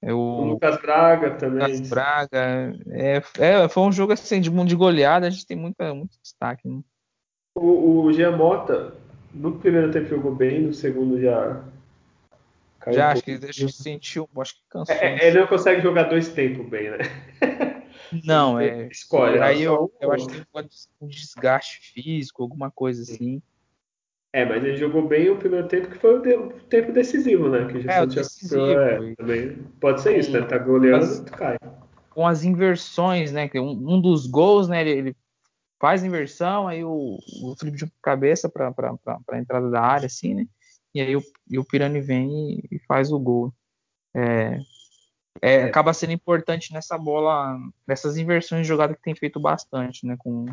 É o... Lucas Braga também. Lucas Braga. É, é, foi um jogo assim de, de goleada, a gente tem muita, muito destaque. Né? O, o Giamota, no primeiro tempo jogou bem, no segundo já. Caiu já, um acho que deixa sentiu, acho que cansou. É, é, ele não consegue jogar dois tempos bem, né? Não, é. Escolhe. Aí eu, eu acho que tem um desgaste físico, alguma coisa assim. É, mas ele jogou bem o primeiro tempo, que foi o, tempo decisivo, né? Que é, o decisivo. É, também pode ser isso, né? Tá goleando, tu cai. Com as inversões, né? Um, um dos gols, né? Ele, ele faz inversão, aí o, o Felipe de cabeça para a entrada da área, assim, né? E aí o, e o Pirani vem e, e faz o gol. É, é, é, acaba sendo importante nessa bola, nessas inversões de jogada que tem feito bastante, né, com,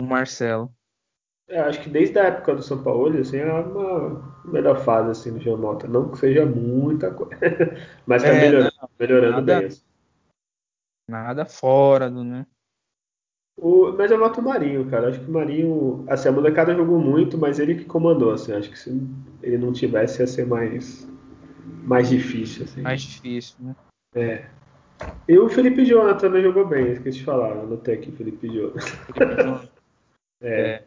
o Marcelo. É, acho que desde a época do São Paulo, assim, é uma melhor fase assim no Jean Mota. Não que seja muita coisa, mas tá é, melhorando, não, melhorando nada, bem. Assim. Nada fora do, né? O, mas eu voto o Marinho, cara. Acho que o Marinho. Assim, a molecada jogou muito, mas ele que comandou, assim. Acho que se ele não tivesse, ia ser mais. Mais difícil, assim. Mais difícil, né? É. E o Felipe Jonathan também jogou bem, esqueci de falar. Anotei aqui Felipe Jonathan. Felipe é. é.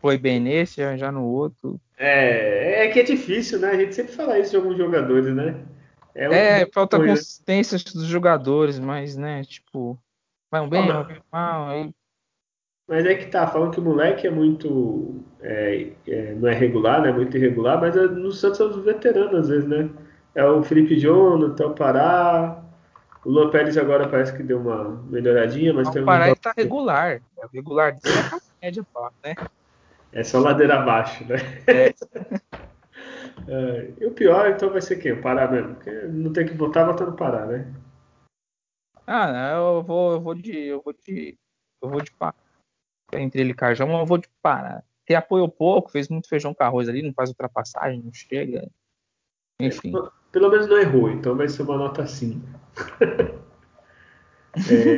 Foi bem nesse, já no outro. É, é que é difícil, né? A gente sempre fala isso de alguns jogadores, né? É, um é falta consistência dos jogadores, mas, né, tipo, Vai um bem, vai um mal, aí. Mas é que tá, falam que o moleque é muito. É, é, não é regular, né? Muito irregular, mas é, no Santos é os veteranos às vezes, né? É o Felipe Jonathan, o Pará. O Luan Pérez agora parece que deu uma melhoradinha, mas tem um. O Pará tá regular. É regular dele é média, né? É só ladeira abaixo, né? É. é. E o pior, então, vai ser quem? O Pará mesmo. Porque não tem que votar, votando Pará, né? Ah, eu vou, eu vou de. Eu vou de. Eu vou de pá. Entre ele e Carjão, eu vou de Pará. Que apoiou pouco, fez muito feijão com arroz ali, não faz ultrapassagem, não chega. Enfim. É, pelo menos não errou, então vai ser uma nota 5.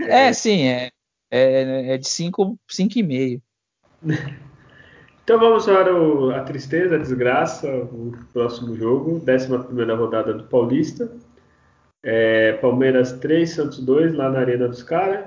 é... é, sim, é, é, é de 5, 5,5. Então vamos para o, a tristeza, a desgraça, o próximo jogo, 11 rodada do Paulista. É, Palmeiras 3, Santos 2, lá na Arena dos caras.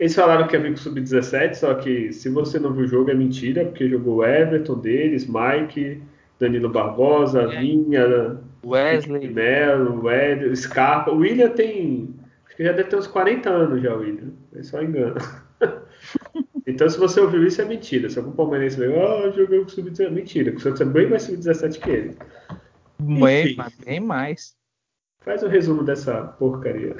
Eles falaram que é amigo sub-17, só que se você não viu o jogo é mentira, porque jogou Everton deles, Mike, Danilo Barbosa, é. Vinha, Wesley, Melo, Wesley, Scarpa. O William tem. Acho que já deve ter uns 40 anos já, o William. É só engano. então, se você ouviu isso, é mentira. Se algum palmeirense veio, ah, oh, jogou com sub-17, mentira, porque o Santos é bem mais sub-17 que ele. Bem, bem mais. Faz o um resumo dessa porcaria.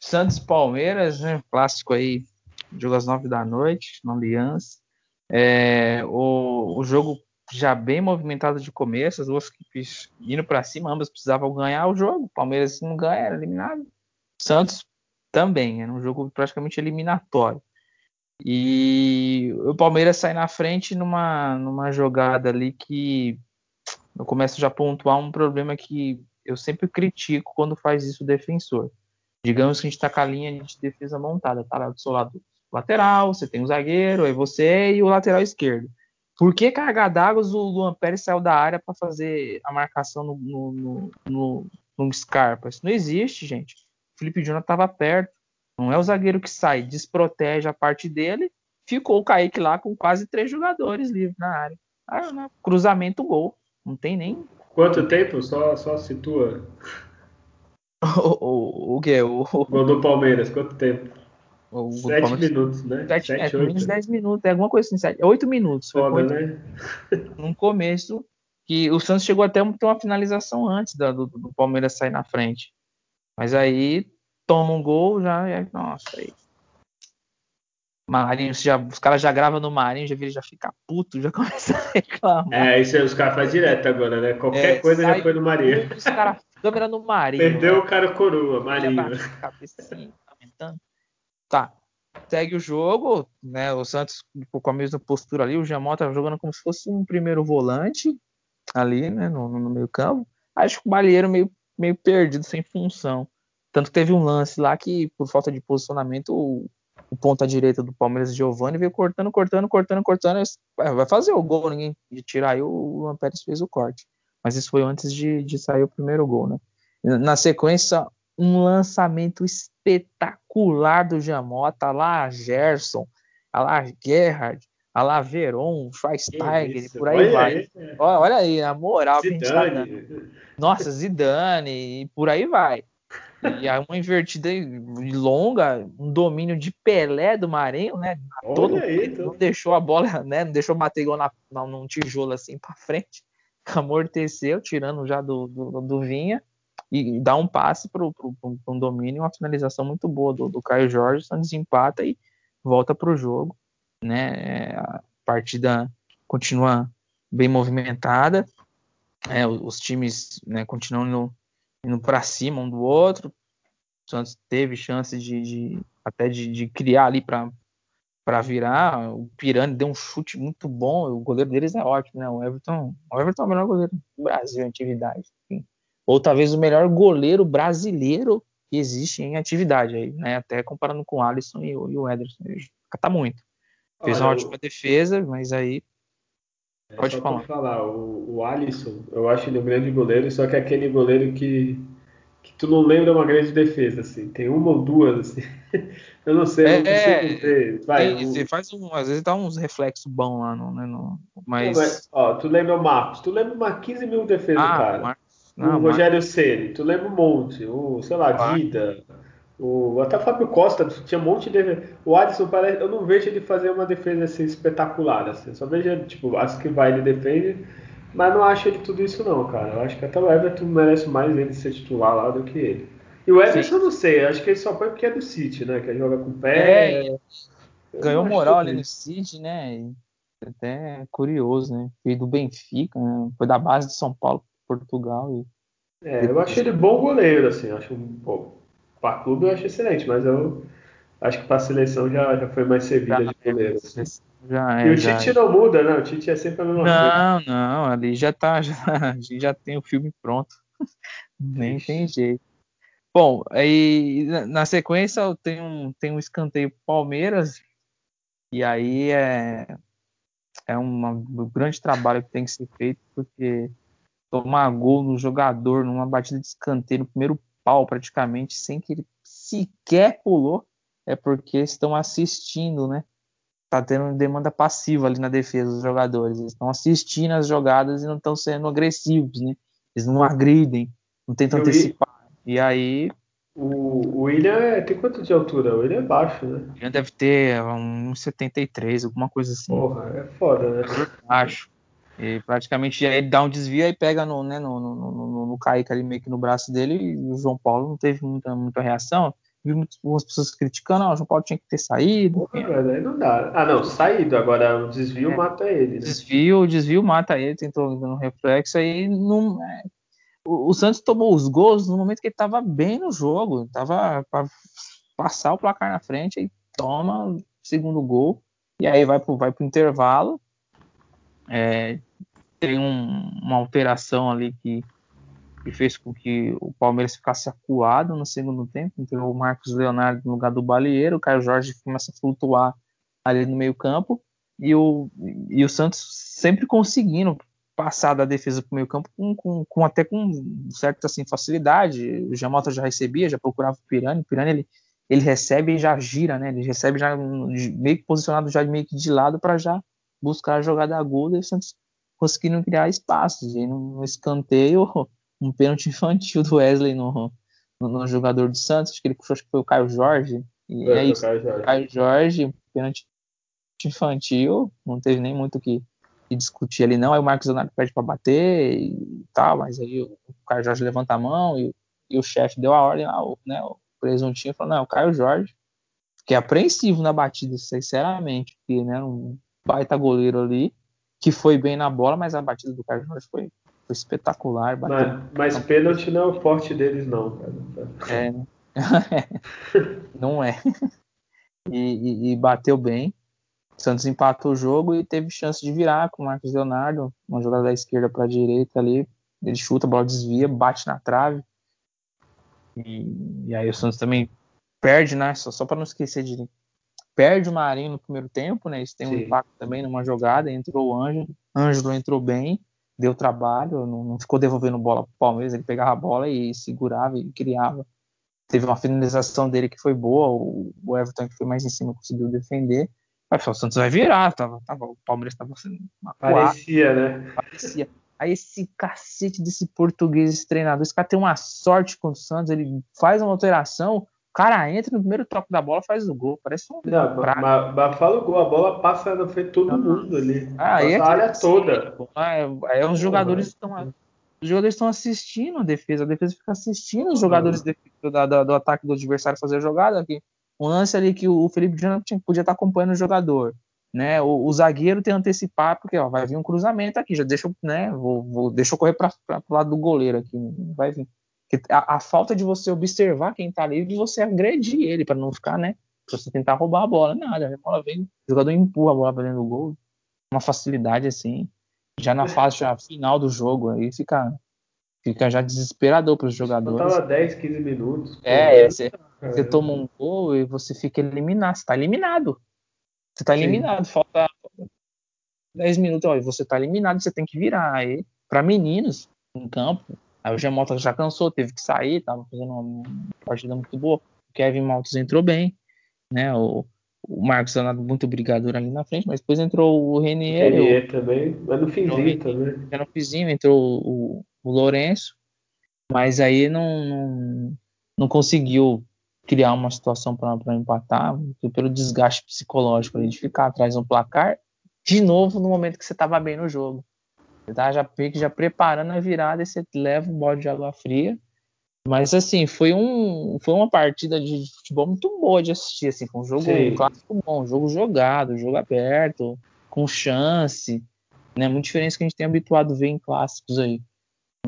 Santos Palmeiras, né? Clássico aí, jogo às nove da noite, no Aliança. É, o, o jogo já bem movimentado de começo, as duas equipes indo para cima, ambas precisavam ganhar o jogo. Palmeiras não ganha, era eliminado. Santos também, era um jogo praticamente eliminatório. E o Palmeiras sai na frente numa, numa jogada ali que eu começo já a pontuar um problema que eu sempre critico quando faz isso o defensor. Digamos que a gente está com a linha de defesa montada, tá lá do seu lado lateral, você tem o zagueiro, aí você e o lateral esquerdo. Por que cargadagas o Luan Pérez saiu da área para fazer a marcação no, no, no, no, Scarpa? Isso não existe, gente. O Felipe Júnior estava perto. Não é o zagueiro que sai, desprotege a parte dele. Ficou o Kaique lá com quase três jogadores livres na área. Ah, né? Cruzamento, gol. Não tem nem. Quanto tempo? Só, só situa. o, o, o que? O, o gol do Palmeiras, quanto tempo? O, sete Palmeiras... minutos, né? Sete, sete é, menos de dez minutos, é alguma coisa assim, sete, oito minutos. Foda, né? No começo, que o Santos chegou até ter uma finalização antes do, do, Palmeiras sair na frente. Mas aí toma um gol, já é. Nossa, aí. Marinho, já, os caras já gravam no Marinho, já, já fica puto, já começa a reclamar. É, isso aí os caras fazem direto agora, né? Qualquer é, coisa já foi no Marinho. Os caras, câmera no Marinho. Perdeu né? o cara coroa, Marinho. Cabeça assim, lamentando. Tá. Segue o jogo, né? O Santos com a mesma postura ali, o Jamol tá jogando como se fosse um primeiro volante ali, né? No, no meio campo. Acho que o Balieiro meio, meio perdido, sem função. Tanto que teve um lance lá que, por falta de posicionamento, o, o ponta direita do Palmeiras, Giovanni, veio cortando, cortando, cortando, cortando. Vai fazer o gol, ninguém de tirar. Aí o Luan fez o corte. Mas isso foi antes de, de sair o primeiro gol, né? Na sequência, um lançamento espetacular do Jamota, lá Gerson, lá Gerhard, a lá Veron, Schweinsteiger, por aí olha vai. Aí, é. olha, aí, a moral Zidane. que a gente tá dando. Nossa, Zidane, e por aí vai. E é uma invertida longa, um domínio de Pelé do Marinho, né? Todo aí, não então. deixou a bola, né? Não deixou bater igual na, na, num tijolo assim para frente. Amorteceu, tirando já do, do, do Vinha e dá um passe para um domínio, uma finalização muito boa do, do Caio Jorge, Santos empata e volta para o jogo, né? É, a partida continua bem movimentada, é, os times né, continuam indo, indo para cima um do outro. O Santos teve chance de, de até de, de, criar ali para virar. O Pirani deu um chute muito bom. O goleiro deles é ótimo, né? O Everton, o Everton é o melhor goleiro do Brasil em atividade. Ou talvez o melhor goleiro brasileiro que existe em atividade aí, né? Até comparando com o Alisson e o, e o Ederson. Tá muito. Fez Olha, uma ótima eu... defesa, mas aí. É, pode falar. falar. O, o Alisson, eu acho ele um grande goleiro, só que é aquele goleiro que, que tu não lembra uma grande defesa, assim. Tem uma ou duas, assim. eu não sei, eu não é, consigo ver. Vai, tem, o... faz um, às vezes dá uns reflexos bons lá, no, né, no, mas... Não, mas... Ó, tu lembra o Marcos, tu lembra uma 15 mil defesas, ah, cara. Mar... Não, o Rogério mas... Ceni, tu lembra um monte, o, sei lá, Dida, o, até o Fábio Costa tinha um monte de. O Alisson parece. Eu não vejo ele fazer uma defesa assim espetacular, assim. Só vejo, tipo, acho que vai, ele defende, mas não acho ele tudo isso não, cara. Eu acho que até o Everton merece mais ele ser titular lá do que ele. E o Everton eu não sei, acho que ele só foi porque é do City, né? Que ele joga com o pé. É, ganhou moral ali no City, né? Até curioso, né? Veio do Benfica, né? foi da base de São Paulo Portugal. E... É, eu achei ele bom goleiro, assim. Acho, bom, para clube eu acho excelente, mas eu acho que para seleção já, já foi mais servida de goleiro. Assim. Já é, e o Tite é. não muda, né? O Tite é sempre a mesma não, coisa. Não, não, ali já tá, já, a gente já tem o filme pronto. Nem tem jeito. Bom, aí na sequência tem um, tem um escanteio Palmeiras, e aí é, é um grande trabalho que tem que ser feito, porque tomar gol no jogador numa batida de escanteio, no primeiro pau praticamente, sem que ele sequer pulou, é porque estão assistindo, né? Tá tendo demanda passiva ali na defesa dos jogadores. Eles estão assistindo as jogadas e não estão sendo agressivos, né? Eles não agridem, não tentam Eu antecipar. E aí. O, William é, tem quanto de altura? O William é baixo, né? O William deve ter uns 73, alguma coisa assim. Porra, é foda, né? Acho. E praticamente aí ele dá um desvio e pega no, né, no, no, no, no Kaique ali meio que no braço dele e o João Paulo não teve muita, muita reação. Vi muitas pessoas criticando, ah, o João Paulo tinha que ter saído. Mas aí não dá. Ah, não, saído. Agora o desvio é, mata ele, né? Desvio, desvio mata ele, tentou no reflexo aí. Não, é, o, o, Santos tomou os gols no momento que ele estava bem no jogo. Tava para passar o placar na frente e toma o segundo gol. E aí vai pro, vai pro intervalo é, tem um, uma alteração ali que, que, fez com que o Palmeiras ficasse acuado no segundo tempo. Então o Marcos Leonardo no lugar do Balieiro, o Caio Jorge começa a flutuar ali no meio campo e o, e o Santos sempre conseguindo passar da defesa para o meio campo com, com, com, até com certa assim, facilidade. O Jamota já recebia, já procurava o Pirani. O Pirani ele, ele recebe e já gira, né? Ele recebe já meio que posicionado já meio que de lado para já buscar a jogada aguda e o Santos conseguindo criar espaços. E no escanteio, um pênalti infantil do Wesley no, no, no jogador do Santos, acho que ele acho que foi o Caio Jorge. E é, é isso, Caio Jorge. Caio Jorge, pênalti infantil, não teve nem muito o que, que, discutir ali não. Aí o Marcos Leonardo pede para bater e tal, mas aí o, o Caio Jorge levanta a mão e, e o chefe deu a ordem lá, o, né, o presuntinho falou, não, é o Caio Jorge, que é apreensivo na batida, sinceramente, porque né, um, baita goleiro ali, que foi bem na bola, mas a batida do Carlos Jorge foi, foi espetacular. Mas, mas pênalti não é o forte deles, não. É, né? não é. E, e, e, bateu bem. O Santos empatou o jogo e teve chance de virar com o Marcos Leonardo, uma jogada da esquerda para a direita ali. Ele chuta, a bola desvia, bate na trave. E, e aí o Santos também perde, né? Só, só para não esquecer de perde o Marinho no primeiro tempo, né? Isso tem Sim. um impacto também numa jogada. Entrou o Ângelo, Ângelo entrou bem, deu trabalho, não, não ficou devolvendo bola para o Palmeiras, ele pegava a bola e segurava e criava. Teve uma finalização dele que foi boa, o, o Everton que foi mais em cima conseguiu defender. Mas o Santos vai virar, tava, tava, o Palmeiras estava sendo uma Parecia, né? Parecia. Aí esse cacete desse português esse treinador, esse cara tem uma sorte com o Santos, ele faz uma alteração, cara entra no primeiro toque da bola faz o gol. Parece um. Não, mas, mas fala o gol, a bola passa na frente de todo mundo ali. Ah, é a área assim, toda. Aí é, os jogadores estão. Os jogadores estão assistindo a defesa, a defesa fica assistindo os jogadores do, do, do, ataque do adversário fazer a jogada aqui. Um lance ali que o Felipe Jonathan podia estar acompanhando o jogador. Né, o, o zagueiro tem que antecipar, porque ó, vai vir um cruzamento aqui, já deixa, né, vou, vou, deixa eu correr para o lado do goleiro aqui, vai vir. A, a, falta de você observar quem tá ali e você agredir ele para não ficar, né? Pra você tentar roubar a bola, nada. A bola vem, o jogador empurra a bola pra dentro do gol. Uma facilidade assim. Já na fase já final do jogo, aí fica, fica já desesperador para os jogadores. Tava 10, 15 minutos. É, você, você toma um gol e você fica eliminado. Você tá eliminado. Você tá eliminado. Falta 10 minutos, ó, você tá eliminado, você tem que virar. Aí, para meninos em campo, Aí o Gemota já cansou, teve que sair, tava fazendo uma partida muito boa. O Kevin Maltos entrou bem, né? O, o Marcos Leonardo muito brigador ali na frente, mas depois entrou o Renier. O Renier também, mas no finzinho também. Já no finzinho entrou o, o Lourenço, mas aí não, não, não conseguiu criar uma situação para empatar, pelo desgaste psicológico ali, de ficar atrás do placar, de novo no momento que você estava bem no jogo. Você tá já, já preparando a virada e você leva um balde de água fria. Mas assim, foi, um, foi uma partida de futebol muito boa de assistir. Assim, foi um jogo um clássico bom, um jogo jogado, jogo aberto, com chance. Né? Muito diferente do que a gente tem habituado a ver em clássicos aí.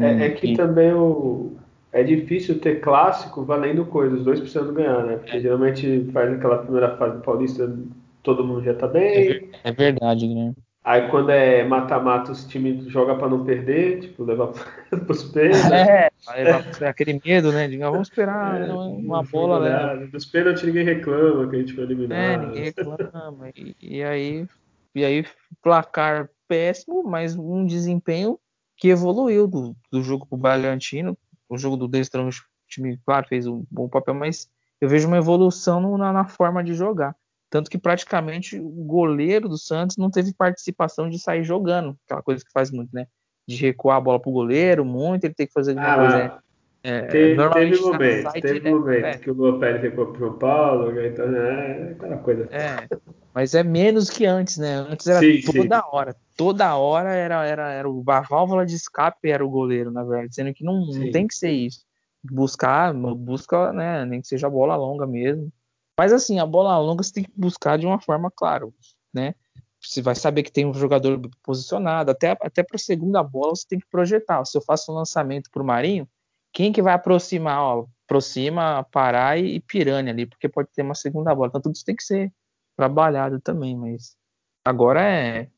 É, é que e... também o, é difícil ter clássico valendo coisa, os dois precisando ganhar, né? Porque é. geralmente faz aquela primeira fase do Paulista, todo mundo já tá bem. É, é verdade, Guilherme. Aí quando é mata-mata, os times jogam para não perder, tipo, levar pros pênaltis. É, aquele medo, né? De, ah, vamos esperar é, uma bola, né? Dos pênaltis ninguém reclama que a gente foi eliminado. É, ninguém reclama. e, e, aí, e aí, placar péssimo, mas um desempenho que evoluiu do, do jogo pro Bragantino. O jogo do Destrão, o time, claro, fez um bom papel, mas eu vejo uma evolução na, na forma de jogar. Tanto que praticamente o goleiro do Santos não teve participação de sair jogando, aquela coisa que faz muito, né? De recuar a bola pro goleiro, muito, ele tem que fazer alguma ah, coisa. É, teve, teve momentos, teve momentos é. que o Lopes foi pro São Paulo, então é aquela coisa. É, Mas é menos que antes, né? Antes era sim, toda sim. hora. Toda hora era, era, era a válvula de escape era o goleiro, na verdade. Sendo que não, não tem que ser isso. Buscar, busca, né? Nem que seja a bola longa mesmo. Mas assim, a bola longa você tem que buscar de uma forma, claro, né? Você vai saber que tem um jogador posicionado. Até, até para a segunda bola você tem que projetar. Se eu faço um lançamento para o Marinho, quem que vai aproximar? Ó, aproxima Pará e Piranha ali, porque pode ter uma segunda bola. Então tudo isso tem que ser trabalhado também, mas agora é.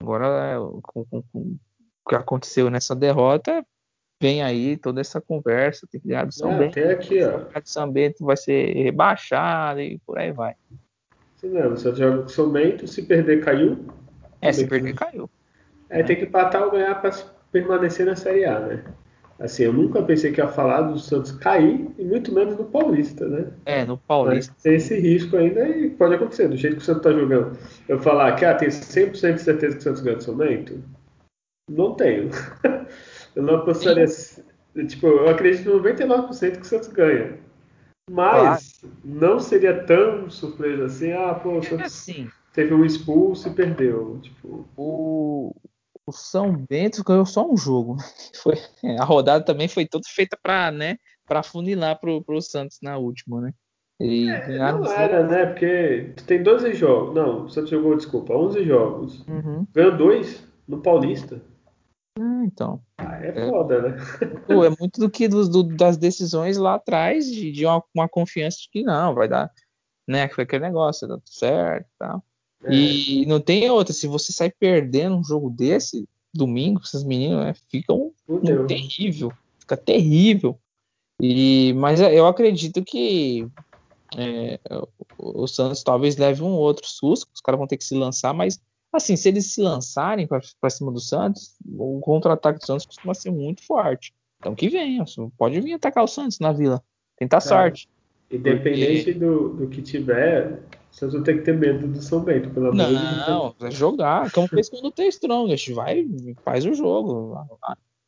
Agora é, com, com, com, o que aconteceu nessa derrota, vem aí toda essa conversa, tem que ganhar do São é, Bento. Aqui, ó. O São Bento vai ser rebaixado e por aí vai. Sim, não, você joga com São Bento, se perder caiu. É, se perder caiu. É, tem que empatar ou ganhar para permanecer na Série A, né? Assim, eu nunca pensei que ia falar do Santos cair, e muito menos no Paulista, né? É, no Paulista. Mas tem esse risco ainda e pode acontecer, do jeito que o Santos tá jogando. Eu falar que ah, tem 100% de certeza que o Santos ganha do Bento? Não tenho. eu não apostaria. Tipo, eu acredito 99% que o Santos ganha. Mas claro. não seria tão surpresa assim, ah, pô, o é Santos assim, teve um expulso e perdeu. Tipo... O, o São Bento ganhou só um jogo. Foi, a rodada também foi toda feita para né, para funilar pro, pro Santos na última, né? E é, não era, né? Porque tem 12 jogos. Não, o Santos jogou, desculpa, 11 jogos. Uhum. Ganhou dois no Paulista. Ah, então. Ah, é, é foda, né? Pô, é muito do que do, do, das decisões lá atrás, de, de uma, uma, confiança de que não, vai dar, né? Que foi aquele negócio, dá tudo certo e tal. É. E não tem outra, se você sai perdendo um jogo desse, domingo, essas meninas né, ficam um terrível, fica terrível. E, mas eu acredito que é, o, o Santos talvez leve um outro susto, os caras vão ter que se lançar, mas assim, se eles se lançarem para cima do Santos, o contra-ataque do Santos costuma ser muito forte. Então que venha, pode vir atacar o Santos na vila, tentar é. sorte. Independente Porque... do, do que tiver, você não tem que ter medo do São Bento, pelo amor de Deus. Não, é jogar. Como fez quando tem Strongest. Vai, faz o jogo.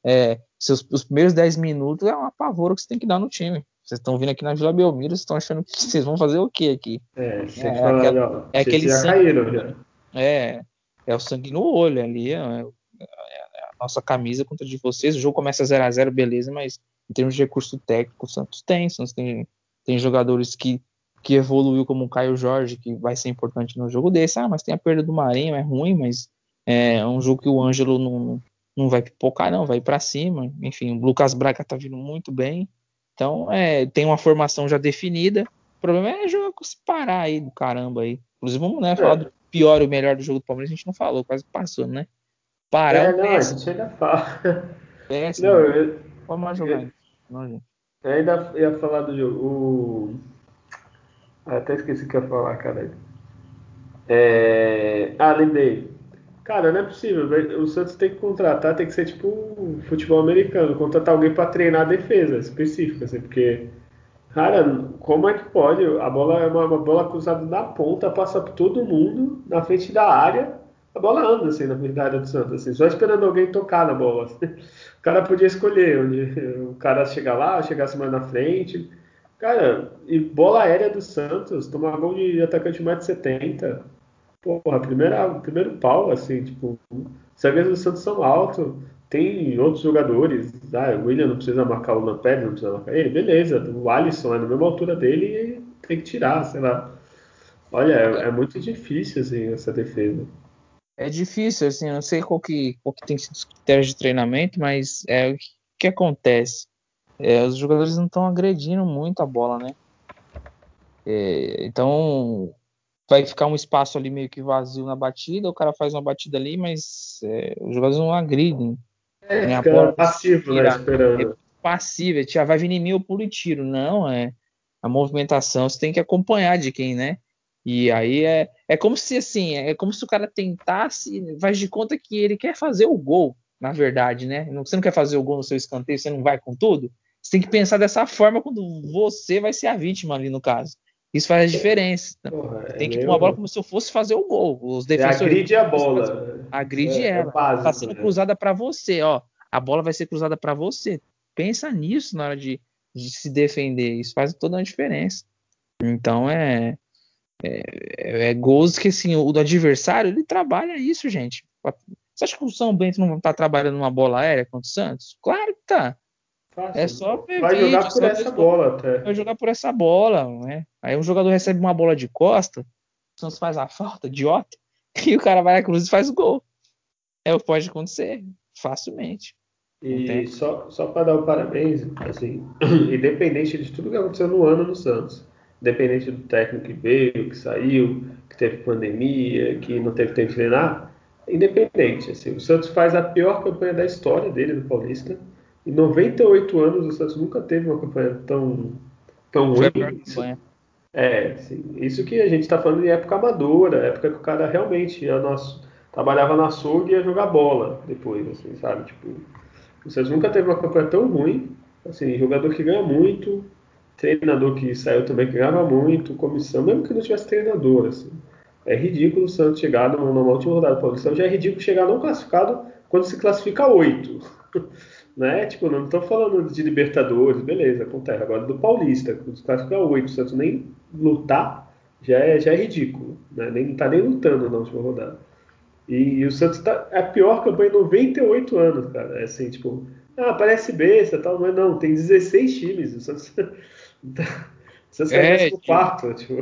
É, seus, os primeiros 10 minutos é um apavoro que você tem que dar no time. Vocês estão vindo aqui na Vila Belmiro, vocês estão achando que vocês vão fazer o quê aqui? É, é, é, falar, aquela, é aquele já sangue, caíram, já. É, é o sangue no olho ali. É, é, é a nossa camisa contra de vocês. O jogo começa 0 a 0 beleza, mas em termos de recurso técnico, o Santos tem. O Santos tem, tem jogadores que que evoluiu como o Caio Jorge, que vai ser importante no jogo desse. Ah, mas tem a perda do Marinho, é ruim, mas é um jogo que o Ângelo não, não vai pipocar, não, vai para cima. Enfim, o Lucas Braga tá vindo muito bem. Então, é, tem uma formação já definida. O problema é jogar com se parar aí do caramba aí. Inclusive, vamos né, falar do pior e o melhor do jogo do Palmeiras, a gente não falou, quase passou, né? Parar é, não, a gente ainda fala. Péssimo. Não, eu, Vamos jogar. Eu, não, eu ainda ia falar do jogo. O até esqueci o que ia falar, cara. É... Ah, lembrei. Cara, não é possível. O Santos tem que contratar, tem que ser tipo futebol americano, contratar alguém para treinar a defesa específica, assim, porque, cara, como é que pode? A bola é uma, uma, bola cruzada na ponta, passa por todo mundo, na frente da área, a bola anda assim na área do Santos, assim, só esperando alguém tocar na bola. O cara podia escolher onde o cara chegar lá, chegasse mais na frente. Cara, e bola aérea do Santos, tomar gol de atacante mais de 70. Porra, primeira, primeiro pau, assim, tipo, os do Santos são altos, tem outros jogadores. Ah, o William não precisa marcar o Lampere, não precisa marcar ele, beleza. O Alisson é na mesma altura dele e tem que tirar, sei lá. Olha, é, é muito difícil, assim, essa defesa. É difícil, assim, não sei qual que, qual que tem sido os critérios de treinamento, mas é o que, que acontece é, os jogadores não estão agredindo muito a bola, né? É, então vai ficar um espaço ali meio que vazio na batida, o cara faz uma batida ali, mas é, os jogadores não agridem. É, né? fica passivo, né? Esperando. É passivo, é, vai vir em mim eu pulo e tiro. Não, é a movimentação você tem que acompanhar de quem, né? E aí é, é como se assim, é como se o cara tentasse, faz de conta que ele quer fazer o gol, na verdade, né? Você não quer fazer o gol no seu escanteio, você não vai com tudo? Você tem que pensar dessa forma quando você vai ser a vítima ali no caso. Isso faz a diferença. Porra, tem que é uma bola como se eu fosse fazer o gol. Os defensores. Agride a bola. Agride é, ela. É básico, tá sendo né? cruzada para você, ó. A bola vai ser cruzada para você. Pensa nisso na hora de, de, se defender. Isso faz toda a diferença. Então é, é, é, é gols que assim, o do adversário ele trabalha isso, gente. Você acha que o São Bento não tá trabalhando uma bola aérea contra o Santos? Claro que tá. Fácil. É só ver Vai jogar por essa bola até. Vai jogar por essa bola, né? Aí um jogador recebe uma bola de costa, o Santos faz a falta, idiota, e o cara vai na cruz e faz o gol. É pode acontecer, facilmente. E só, só para dar o um parabéns, assim, independente de tudo que aconteceu no ano no Santos, independente do técnico que veio, que saiu, que teve pandemia, que não teve tempo de treinar, independente, assim, o Santos faz a pior campanha da história dele do Paulista. Em 98 anos o Santos nunca teve uma campanha tão, tão ruim. Isso, é, assim, isso que a gente está falando em época amadora, época que o cara realmente ia nosso, trabalhava na açougue e ia jogar bola depois, assim, sabe? Tipo, o Santos nunca teve uma campanha tão ruim, assim, jogador que ganha muito, treinador que saiu também que ganhava muito, comissão, mesmo que não tivesse treinador, assim. É ridículo o Santos chegar numa última rodada do Paulistão, já é ridículo chegar não classificado quando se classifica oito. Né? Tipo, não estou falando de Libertadores, beleza, acontece. Agora do Paulista, quando se classifica oito, o Santos nem lutar, já é, já é ridículo, né? Nem, não tá nem lutando na última rodada. E, e o Santos tá, é a pior campanha em 98 anos, cara. É assim, tipo, ah, parece besta tal, mas não, tem 16 times. O Santos. Você é, no quarto, tipo.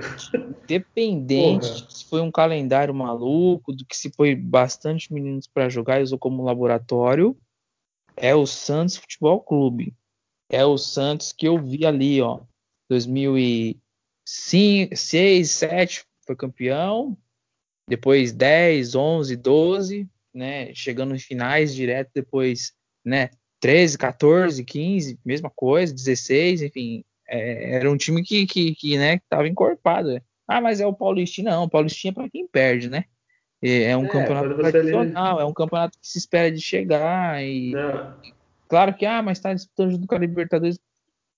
Dependente se foi um calendário maluco, do que se foi bastante meninos para jogar e usou como laboratório, é o Santos Futebol Clube. É o Santos que eu vi ali, ó. 2006, 2007 foi campeão, depois 10, 11, 12, né? Chegando em finais direto, depois, né? 13, 14, 15, mesma coisa, 16, enfim, é, era um time que, que, que né, estava encorpado. Né? Ah, mas é o Paulistinha. Não, o Paulistinha é para quem perde, né? É, é um é, campeonato tradicional, ali... é um campeonato que se espera de chegar. E claro que, ah, mas está disputando junto com a Libertadores.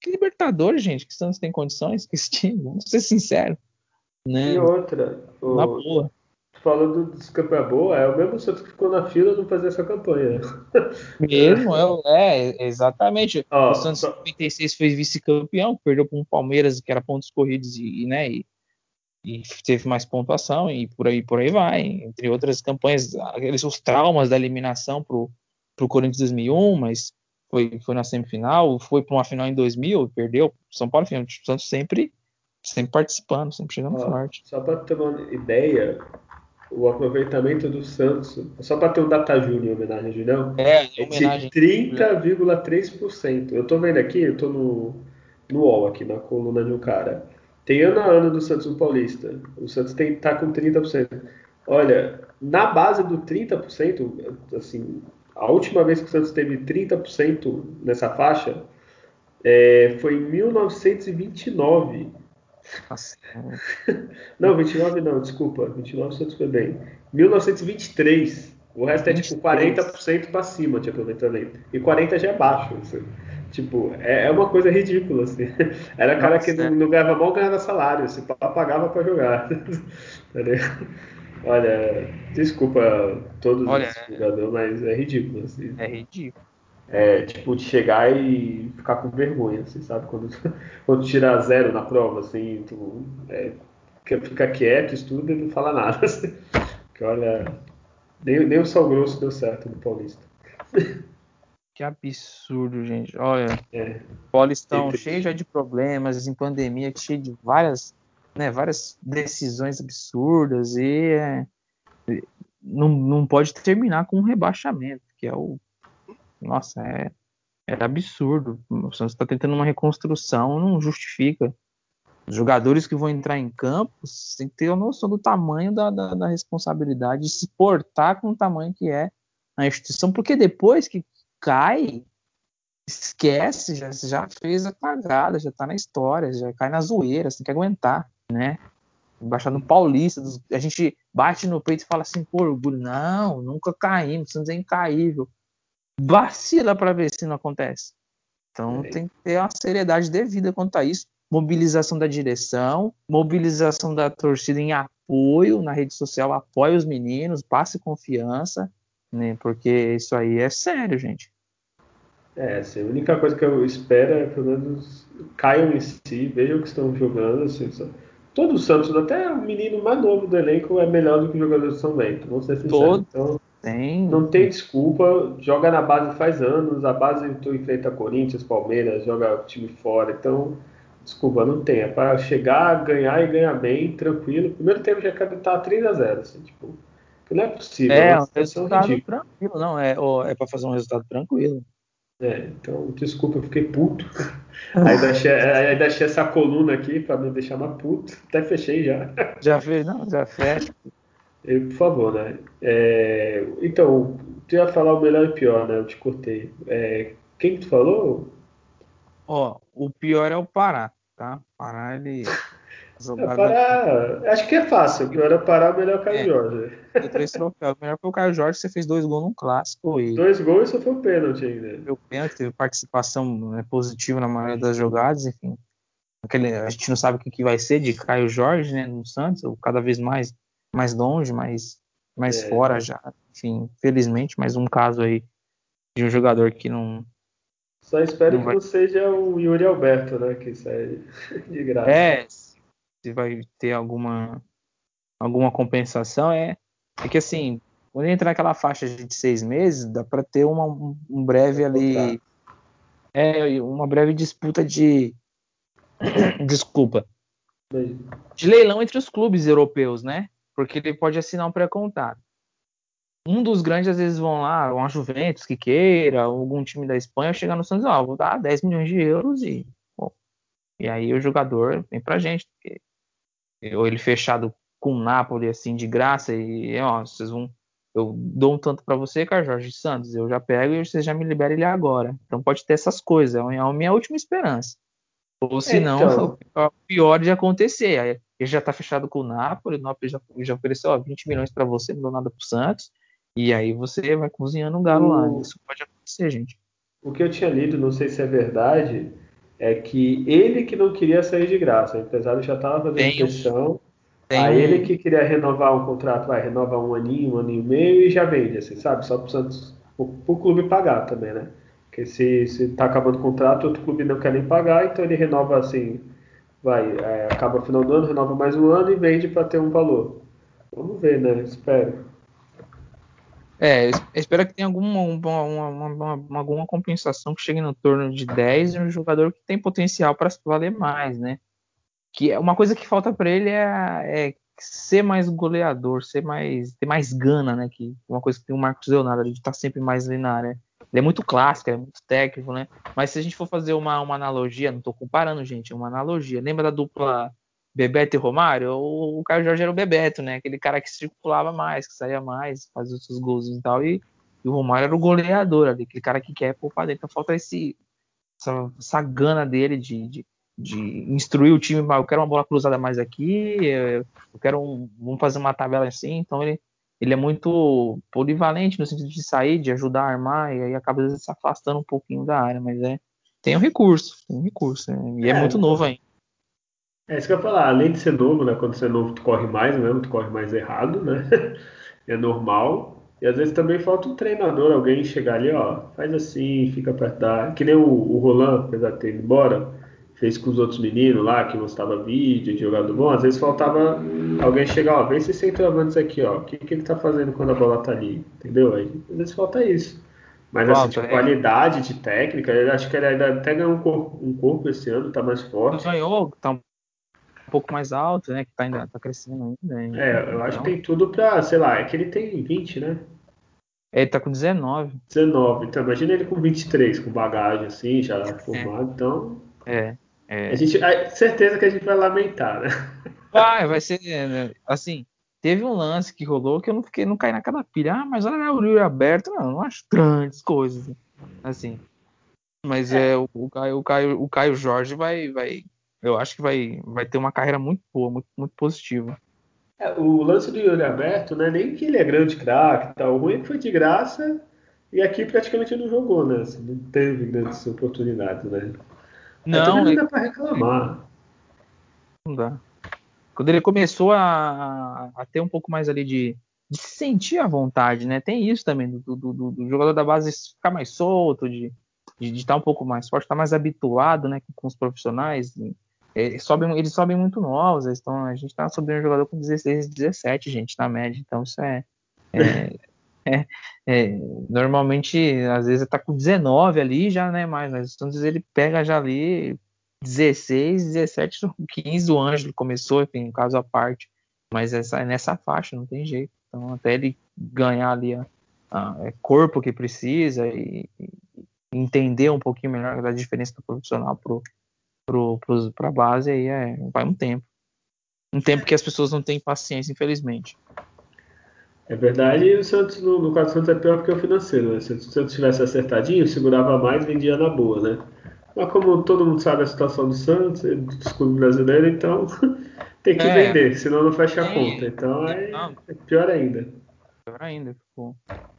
Que Libertadores, gente? Que Santos tem condições com esse time? Vamos ser sinceros. Né? E outra, o... na boa falando dos campanha boa, é o mesmo Santos que ficou na fila não fazer essa campanha. Mesmo, é, é exatamente. Oh, o Santos em só... 96 foi vice-campeão, perdeu para um Palmeiras que era pontos corridos e, né, e, e, teve mais pontuação e por aí por aí vai. Entre outras campanhas, aqueles os traumas da eliminação pro pro Corinthians 2001, mas foi, foi na semifinal, foi para uma final em 2000, perdeu. São Paulo, enfim, o Santos sempre sempre participando, sempre chegando forte. Só para ter uma ideia, o aproveitamento do Santos, só para ter um data júnior em homenagem a Julião, é, é de 30,3%. Eu estou vendo aqui, eu estou no, no UOL aqui, na coluna de um cara. Tem ano a ano do Santos no Paulista. O Santos tem, tá com 30%. Olha, na base do 30%, assim, a última vez que o Santos teve 30% nessa faixa é, foi em 1929 nossa. não, 29 não, desculpa. 29 Santos foi bem. 1923. O resto 23. é tipo 40% para cima de aproveitamento. E 40 já é baixo. Assim. Tipo, é, é, uma coisa ridícula, assim. Era cara Nossa, que não, não ganhava mal, ganhava salário, assim, pagava para jogar. Olha, desculpa todos Olha, os jogadores, mas é ridículo, assim. É ridículo. É, tipo, de chegar e ficar com vergonha, assim, sabe? Quando, quando tirar zero na prova, assim, tu é, fica quieto, estuda e não fala nada. Assim. Porque olha, nem, nem o sal grosso deu certo no Paulista. Que absurdo, gente. Olha, é, Paulistão cheio já de problemas, em pandemia, cheio de várias, né, várias decisões absurdas e é, não, não pode terminar com um rebaixamento, que é o nossa, é, é absurdo. O Santos está tentando uma reconstrução, não justifica. Os jogadores que vão entrar em campo têm que ter a noção do tamanho da, da, da responsabilidade, de se portar com o tamanho que é a instituição, porque depois que cai, esquece, já, já fez a cagada, já tá na história, já cai na zoeira, você tem que aguentar, né? Baixar no Paulista, a gente bate no peito e fala assim, pô, orgulho, não, nunca caímos, Santos é incaível vacila para ver se não acontece. Então é. tem que ter uma seriedade devida quanto a isso. Mobilização da direção, mobilização da torcida em apoio na rede social, apoie os meninos, passe confiança, né? Porque isso aí é sério, gente. É, assim, a única coisa que eu espero é pelo menos caiam em si, vejam o que estão jogando, assim, Todo o Santos, até o menino mais novo do elenco é melhor do que o jogador do São Bento, vamos ser sinceros. Então, tem. Não tem desculpa, joga na base faz anos, a base tu enfrenta Corinthians, Palmeiras, joga time fora, então desculpa, não tem. É para chegar, ganhar e ganhar bem, tranquilo. Primeiro tempo já quer estar 3 a 0 assim, tipo, não é possível. É, é um resultado ridícula. tranquilo, não, é, é para fazer um resultado tranquilo. É, então, desculpa, eu fiquei puto. Aí deixei, aí deixei essa coluna aqui para me deixar mais puto. Até fechei já. Já fez, não, já fecha. Por favor, né? É, então, tu ia falar o melhor e pior, né? Eu te cortei. É, quem que tu falou? Ó, o pior é o Pará, tá? Pará, ele. É, Pará, acho que é fácil. O pior é Pará, o melhor é o Caio é, Jorge. Três troféus. O melhor foi o Caio Jorge, você fez dois gols num clássico. E... Dois gols e só foi o pênalti ainda. Foi o pênalti, teve participação né, positiva na maioria das jogadas, enfim. Aquele, a gente não sabe o que, que vai ser de Caio Jorge, né, no Santos, ou cada vez mais mais longe, mais, mais é. fora já. Enfim, felizmente, mais um caso aí de um jogador que não. Só espero não que vai... não seja o Yuri Alberto, né? Que sai de graça. É, se vai ter alguma, alguma compensação, é, é que assim, quando entra naquela faixa de seis meses, dá para ter uma, um breve ali. É, uma breve disputa de. Desculpa. De leilão entre os clubes europeus, né? porque ele pode assinar um pré-contrato. Um dos grandes às vezes vão lá, uma Juventus que queira, algum time da Espanha, chegar no Santos, ó, vou dar 10 milhões de euros e bom, e aí o jogador vem pra gente, porque, ou ele fechado com o Napoli assim de graça e ó, vocês vão eu dou um tanto para você, Carlos Jorge Santos, eu já pego e você já me libera ele agora. Então pode ter essas coisas, é a minha última esperança. Ou se não, então... é o pior de acontecer. Ele já está fechado com o Napoli, o Napoli já, já ofereceu ó, 20 milhões para você, não deu nada para o Santos, e aí você vai cozinhando um galo o... lá. Isso pode acontecer, gente. O que eu tinha lido, não sei se é verdade, é que ele que não queria sair de graça, o empresário já estava fazendo tem pressão. Tem a ele que queria renovar um contrato, vai renovar um aninho, um aninho e meio e já vende, assim, sabe? Só para o Santos, o clube pagar também, né? Porque se, se tá acabando o contrato, outro clube não quer nem pagar, então ele renova assim, vai, é, acaba no final do ano, renova mais um ano e vende para ter um valor. Vamos ver, né? Espero. É, espero que tenha alguma, uma, uma, uma, alguma compensação que chegue no torno de 10 e um jogador que tem potencial para valer mais, né? Que é uma coisa que falta para ele é, é, ser mais goleador, ser mais ter mais gana, né? Que uma coisa que tem o Marcos Leonardo, ele está sempre mais ali na área. Ele é muito clássico, é muito técnico, né? Mas se a gente for fazer uma, uma analogia, não estou comparando, gente, é uma analogia. Lembra da dupla Bebeto e Romário? O, o Caio Jorge era o Bebeto, né? Aquele cara que circulava mais, que saía mais, fazia os seus gols e tal. E, e, o Romário era o goleador ali, aquele cara que quer poupar dentro. Então falta esse, essa, essa gana dele de, de, de, instruir o time. Eu quero uma bola cruzada mais aqui, eu quero um, vamos fazer uma tabela assim. Então ele ele é muito polivalente no sentido de sair, de ajudar a armar, e aí acaba às vezes se afastando um pouquinho da área, mas é tem um recurso, tem um recurso, né? e é, é, muito novo ainda. É isso que eu ia falar, além de ser novo, né? Quando você é novo, tu corre mais mesmo, tu corre mais errado, né? é normal. E às vezes também falta um treinador, alguém chegar ali, ó, faz assim, fica da. Que nem o, o Roland, apesar de ter ido embora, fez com os outros meninos lá, que mostrava vídeo de jogador bom, às vezes faltava alguém chegar, ó, vê se centroavantes aqui, ó, o que, que ele tá fazendo quando a bola tá ali, entendeu? Aí, às vezes falta isso. Mas assim, tipo, é. qualidade de técnica, eu acho que ele ainda até ganhou um corpo, um corpo esse ano, tá mais forte. Ganhou, tá um pouco mais alto, né, que tá ainda tá crescendo ainda. É, eu acho que tem tudo pra, sei lá, é que ele tem 20, né? Ele tá com 19. 19, então imagina ele com 23, com bagagem assim, já é. formado, então... É. É... A gente, certeza que a gente vai lamentar, né? Vai, vai ser. Né, assim, teve um lance que rolou que eu não fiquei, não caí naquela pilha. Ah, mas olha o livro aberto, não, não acho grandes coisas. Assim. Mas é, é o, o, Caio, o, Caio, o Caio Jorge vai, vai. Eu acho que vai, vai ter uma carreira muito boa, muito, muito positiva. É, o lance do Yuri Aberto, né? Nem que ele é grande craque tal. O ruim é que foi de graça e aqui praticamente não jogou, né? Assim, não teve grandes oportunidades, né? Não, não dá para reclamar. Não dá. Quando ele começou a, a ter um pouco mais ali de, de se sentir à vontade, né? Tem isso também, do, do, do, do jogador da base ficar mais solto, de, de, de, estar um pouco mais forte, estar mais habituado né, com os profissionais. Eles sobem, eles sobem muito novos, estão, a gente está subindo um jogador com 16, 17, gente, na média. Então isso é, é, é, é normalmente, às vezes está com 19 ali já, né? Mas, mas então, ele pega já ali 16, 17, 15 o Ângelo começou, enfim, um caso à parte. Mas essa, é nessa faixa, não tem jeito. Então, até ele ganhar ali a, a é corpo que precisa e, e, entender um pouquinho melhor da diferença do profissional pro, pro, para a base, aí é, vai um tempo. Um tempo que as pessoas não têm paciência, infelizmente. É verdade, e o Santos, no, no caso do Santos, é pior porque o financeiro, né? Se o Santos tivesse acertadinho, segurava mais vendia na boa, né? Mas como todo mundo sabe a situação do Santos, dos clubes brasileiros, então tem que é, vender, senão não fecha a conta. Então é, é pior ainda. Pior ainda, pô.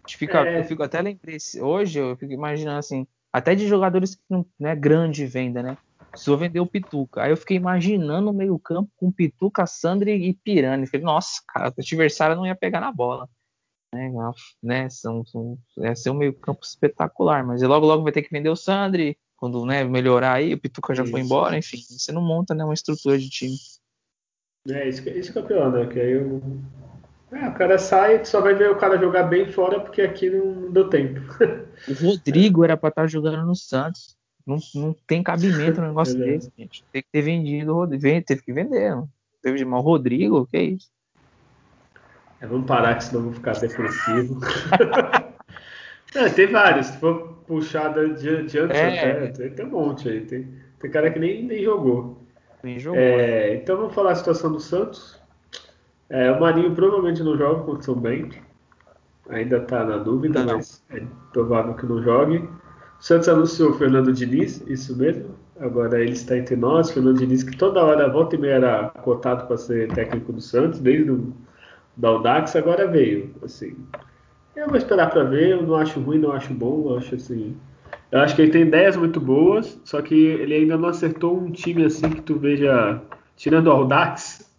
Fica, é. Eu fico até lembrei, hoje eu fico imaginando assim, até de jogadores que não é grande venda, né? Precisou vender o Pituca. Aí eu fiquei imaginando o meio-campo com Pituca, Sandri e Pirani. Falei, nossa, cara, o adversário não ia pegar na bola. Né, né, são, são, ia ser um meio-campo espetacular, mas logo logo vai ter que vender o Sandri. Quando né, melhorar aí, o Pituca já isso. foi embora, enfim, você não monta né, uma estrutura de time. É, isso, isso que é pior, né? Que aí eu... é, o cara sai, só vai ver o cara jogar bem fora porque aqui não deu tempo. o Rodrigo era para estar jogando no Santos. Não, não tem cabimento no negócio é desse, gente. Tem que ter vendido o Rodrigo. Teve que vender. Não. Teve de mal o Rodrigo, que é isso? É, vamos parar que senão vou ficar depressivo. é, tem vários. Se for puxar de, de antes é. até, tem, tem, um monte aí. Tem, tem cara que nem, nem jogou. Nem jogou. É, né? então vamos falar a situação do Santos. É, o Marinho provavelmente não joga contra o São Bento. Ainda está na dúvida, não. mas é provável que não jogue. Santos anunciou Fernando Diniz, isso mesmo. Agora ele está entre nós. Fernando Diniz, que toda hora, volta e meia, era cotado para ser técnico do Santos, desde o da Audax, agora veio. Assim, eu vou esperar para ver. Eu não acho ruim, não acho bom. Eu acho assim. Eu acho que ele tem ideias muito boas, só que ele ainda não acertou um time assim que tu veja, tirando o Audax,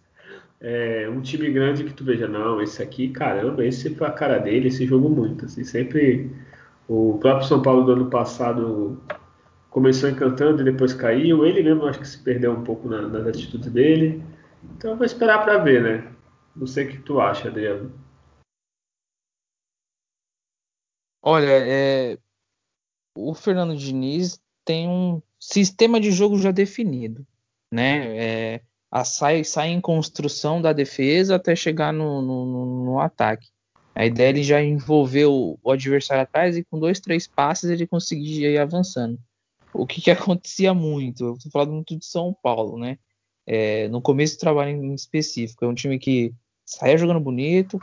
é, um time grande que tu veja, não, esse aqui, caramba, esse foi a cara dele, esse jogo muito. Assim, sempre o próprio São Paulo do ano passado começou encantando e depois caiu. Ele mesmo acho que se perdeu um pouco na, nas atitudes dele. Então vou esperar para ver, né? Não sei o que tu acha, Adriano. Olha, é... o Fernando Diniz tem um sistema de jogo já definido, né? É... A sai, sai em construção da defesa até chegar no, no, no ataque. A ideia ele já envolveu o adversário atrás e com dois, três passes ele conseguia ir avançando. O que, que acontecia muito? Eu estou falando muito de São Paulo, né? É, no começo do trabalho em específico, é um time que saía jogando bonito,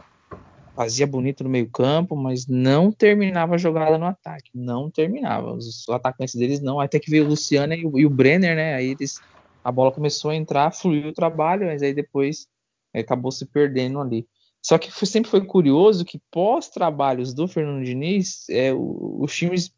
fazia bonito no meio campo, mas não terminava a jogada no ataque, não terminava. Os atacantes deles não, até que veio o Luciano e o, e o Brenner, né? Aí eles, a bola começou a entrar, fluiu o trabalho, mas aí depois é, acabou se perdendo ali. Só que sempre foi curioso que pós-trabalhos do Fernando Diniz, é, os times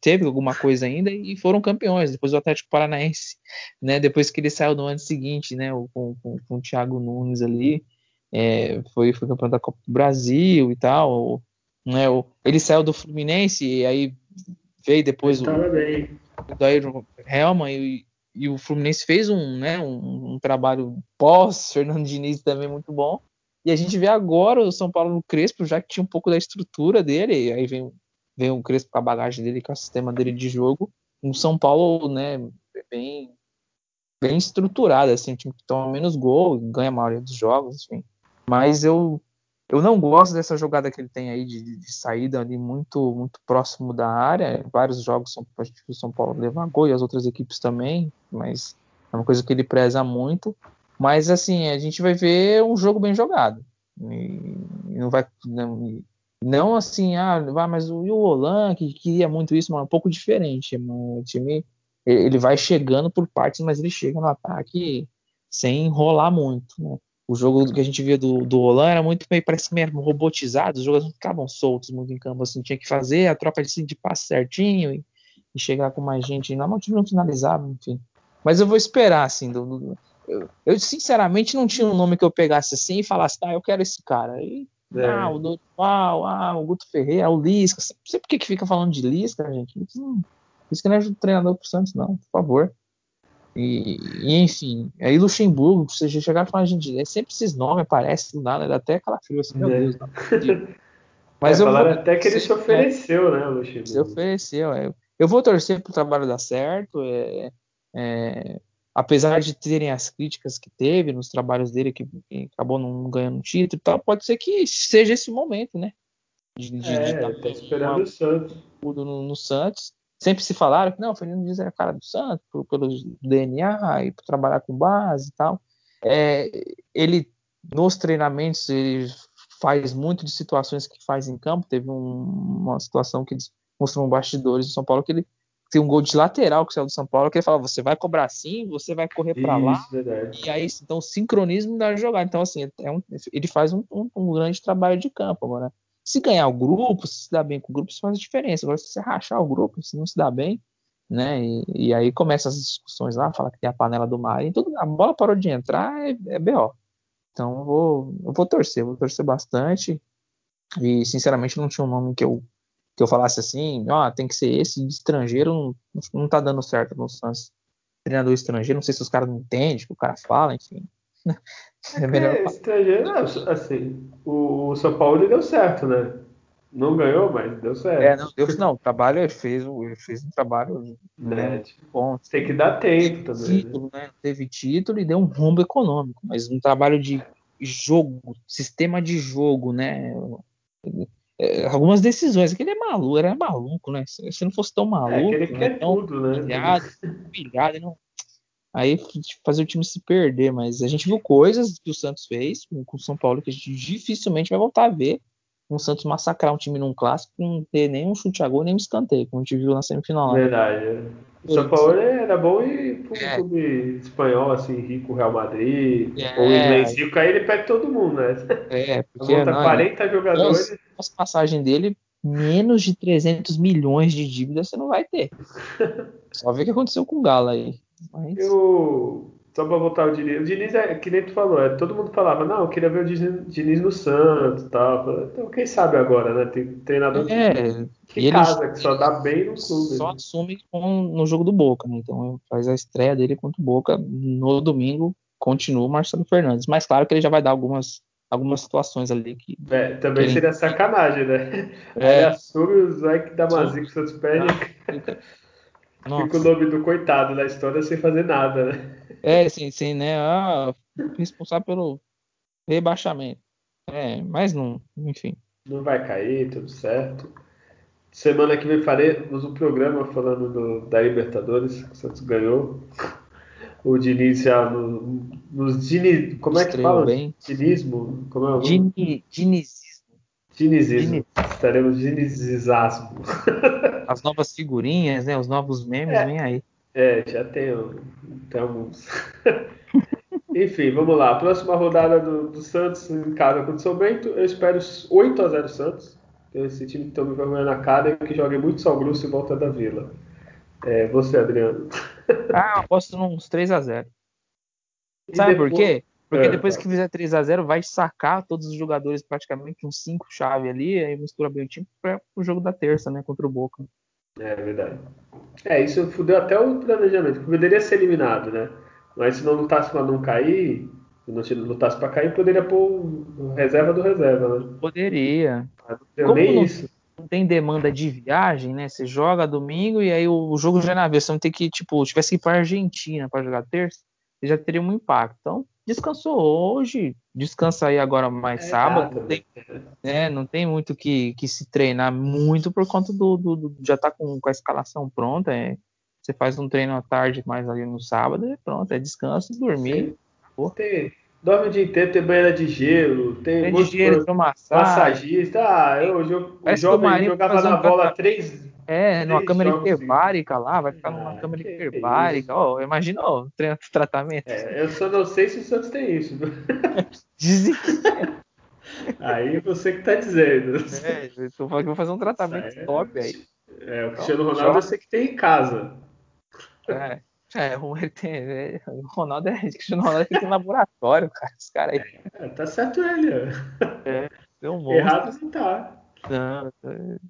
teve alguma coisa ainda e foram campeões. Depois o Atlético Paranaense, né, depois que ele saiu no ano seguinte, né, com, com, com o Thiago Nunes ali, é, foi, foi campeão da Copa do Brasil e tal. Né, ele saiu do Fluminense e aí veio depois o, o Ayrton Helman e, e, o Fluminense fez um, né, um, um trabalho pós-Fernando Diniz também muito bom. E a gente vê agora o São Paulo no Crespo, já que tinha um pouco da estrutura dele, aí vem, vem o Crespo com a bagagem dele, com o sistema dele de jogo. Um São Paulo, né, bem, bem estruturado, assim, um time que toma menos gol, ganha a maioria dos jogos, enfim. Mas eu, eu não gosto dessa jogada que ele tem aí de, de saída ali muito, muito próximo da área. Vários jogos são o São Paulo levar gol e as outras equipes também, mas é uma coisa que ele preza muito. Mas assim, a gente vai ver um jogo bem jogado. E não vai. Não, não assim, ah, vai, mas o, o Olan, que queria muito isso, mas é um pouco diferente. O time ele vai chegando por partes, mas ele chega no ataque sem enrolar muito. Né? O jogo que a gente via do, do Olan era muito meio, parece meio robotizado, os jogadores ficavam soltos muito em campo, assim, tinha que fazer a troca de, de passe certinho e, e, chegar com mais gente. Não, o time não finalizava, enfim. Mas eu vou esperar, assim, do, do, eu, sinceramente não tinha um nome que eu pegasse assim e falasse, tá, eu quero esse cara. E, é. Ah, o Dorival, ah, o Guto Ferreira, o Lisca. Não sei por que, que fica falando de Lisca, gente. Lisca não é treinador pro Santos, não, por favor. E, e, enfim, aí Luxemburgo, você chegar e falar, gente, é sempre esses nomes aparecem do nada, dá até aquela frio assim, meu é. Deus, Mas é, eu falaram vou, até que ele se ofereceu, né, Luxemburgo? Se ofereceu, é. Eu vou torcer para o trabalho dar certo, é, é, apesar de terem as críticas que teve nos trabalhos dele, que, acabou não ganhando título e tal, pode ser que seja esse momento, né? De, de, é, de tá esperando uma, o Santos. No, no Santos sempre se falaram que não, o Fernando Diniz era cara do Santos, pelo DNA e por trabalhar com base e tal. É, ele, nos treinamentos, ele faz muito de situações que faz em campo. Teve um, uma situação que eles mostrou um bastidores do São Paulo que ele tem um gol de lateral que saiu do São Paulo, que ele fala, você vai cobrar assim, você vai correr para lá. Verdade. E aí, então, o sincronismo da jogada. Então, assim, é um, ele faz um, um, um, grande trabalho de campo agora. Se ganhar o grupo, se se dá bem com o grupo, isso faz a diferença. Agora, se você rachar o grupo, se não se dá bem, né? E, e aí começa as discussões lá, fala que tem a panela do mar, e tudo, a bola parou de entrar, é, é BO. Então eu vou, eu vou torcer, vou torcer bastante. E sinceramente não tinha um nome que eu que eu falasse assim, ó, oh, tem que ser esse de estrangeiro, não, não tá dando certo no Santos. Treinador estrangeiro, não sei se os caras não entendem o que o cara fala, enfim. É, melhor... é estrangeiro, assim, o, São Paulo deu certo, né? Não ganhou, mas deu certo. É, não, deu, não, o trabalho ele fez, ele fez um trabalho né, é, tipo, bom. Tem que dar tempo também. Né? Título, né? Teve título e deu um rombo econômico, mas um trabalho de jogo, sistema de jogo, né? É, algumas decisões, aquele é maluco, era maluco, né? Se não fosse tão maluco, é, aquele né? tão tudo, né? Pilhado, pilhado, não aí fazer o time se perder, mas a gente viu coisas que o Santos fez com o São Paulo que a gente dificilmente vai voltar a ver um Santos massacrar um time num clássico não ter nem um chute a gol, nem um escanteio, como a gente viu na semifinal. Verdade. É. O São Paulo era bom e pro é. clube espanhol, assim, rico, Real Madrid, é. ou inglês rico, aí ele pega todo mundo, né? É, porque não, 40 jogadores. As passagem dele, menos de 300 milhões de dívidas você não vai ter. Só ver o que aconteceu com o Galo aí. Mas... Eu, só pra voltar o Diniz. O Diniz é, que nem tu falou, é, todo mundo falava, não, eu queria ver o Diniz, no Santos e tal. Então, quem sabe agora, né? Tem treinador é, que, que casa, que só dá bem no clube. Só né? assume no jogo do Boca, né? Então faz a estreia dele contra o Boca no domingo, continua o Marcelo Fernandes. Mas claro que ele já vai dar algumas algumas situações ali que. É, também que seria sacanagem, né? É. Ele assume os Ike da Mazica que Santos perde. Nossa. Fica o nome do coitado na história sem fazer nada, né? É, sim, sim, né? Ah, responsável pelo rebaixamento. É, mas não, enfim. Não vai cair, tudo certo. Semana que vem faremos um programa falando do, da Libertadores, que o Santos ganhou. O Diniz já no, nos Diniz, como é que Estreou fala? Bem. Dinismo? Como é o nome? Diniz, Dinizismo. Estaremos dinizismo. As novas figurinhas, né? Os novos memes, é, vem aí. É, já tem, tem alguns. Enfim, vamos lá. Próxima rodada do, do Santos em casa contra o São Bento. Eu espero 8 a 0 Santos. Esse time que toma vergonha na cara e que joga muito Sal Grosso e volta da Vila. É, você, Adriano. Ah, eu aposto uns 3 a 0 Sabe depois... por quê? Porque é, depois tá. que fizer 3 a 0 vai sacar todos os jogadores praticamente uns 5 chave ali, aí mistura bem o time para o jogo da terça, né, contra o Boca. É verdade. É, isso fudeu até o planejamento, poderia ser eliminado, né? Mas se não lutasse para não cair, se não lutasse para cair, poderia pôr reserva do reserva, né? Poderia. Como nem não, isso. não tem demanda de viagem, né? Você joga domingo e aí o, jogo já é na vez. Você não tem que, tipo, tivesse que ir para Argentina para jogar terça, já teria um impacto. Então, descansou hoje, descansa aí agora mais é, sábado. Não tem, né, não tem muito que, que se treinar muito por conta do, do, do já tá com, com, a escalação pronta. É, você faz um treino à tarde mais ali no sábado e pronto, é descanso, dormir. Tem, dorme o dia inteiro, tem banheira de gelo, tem, tem de gelo, massagista. Ah, eu, eu, o jovem jogava na bola três é, numa câmera hiperbárica lá, vai ficar numa ah, câmera hiperbárica. Oh, imagina o oh, tratamento. É, eu só não sei se o Santos tem isso. Dizem que Aí você que tá dizendo. É, eu tô falando que vou fazer um tratamento é, top aí. É, o Cristiano então, Ronaldo eu sei que tem em casa. É. É, é, o Ronaldo é, o Cristiano Ronaldo tem um laboratório, cara. Esse cara aí. É, tá certo ele. É, deu um Errado não tá. Não,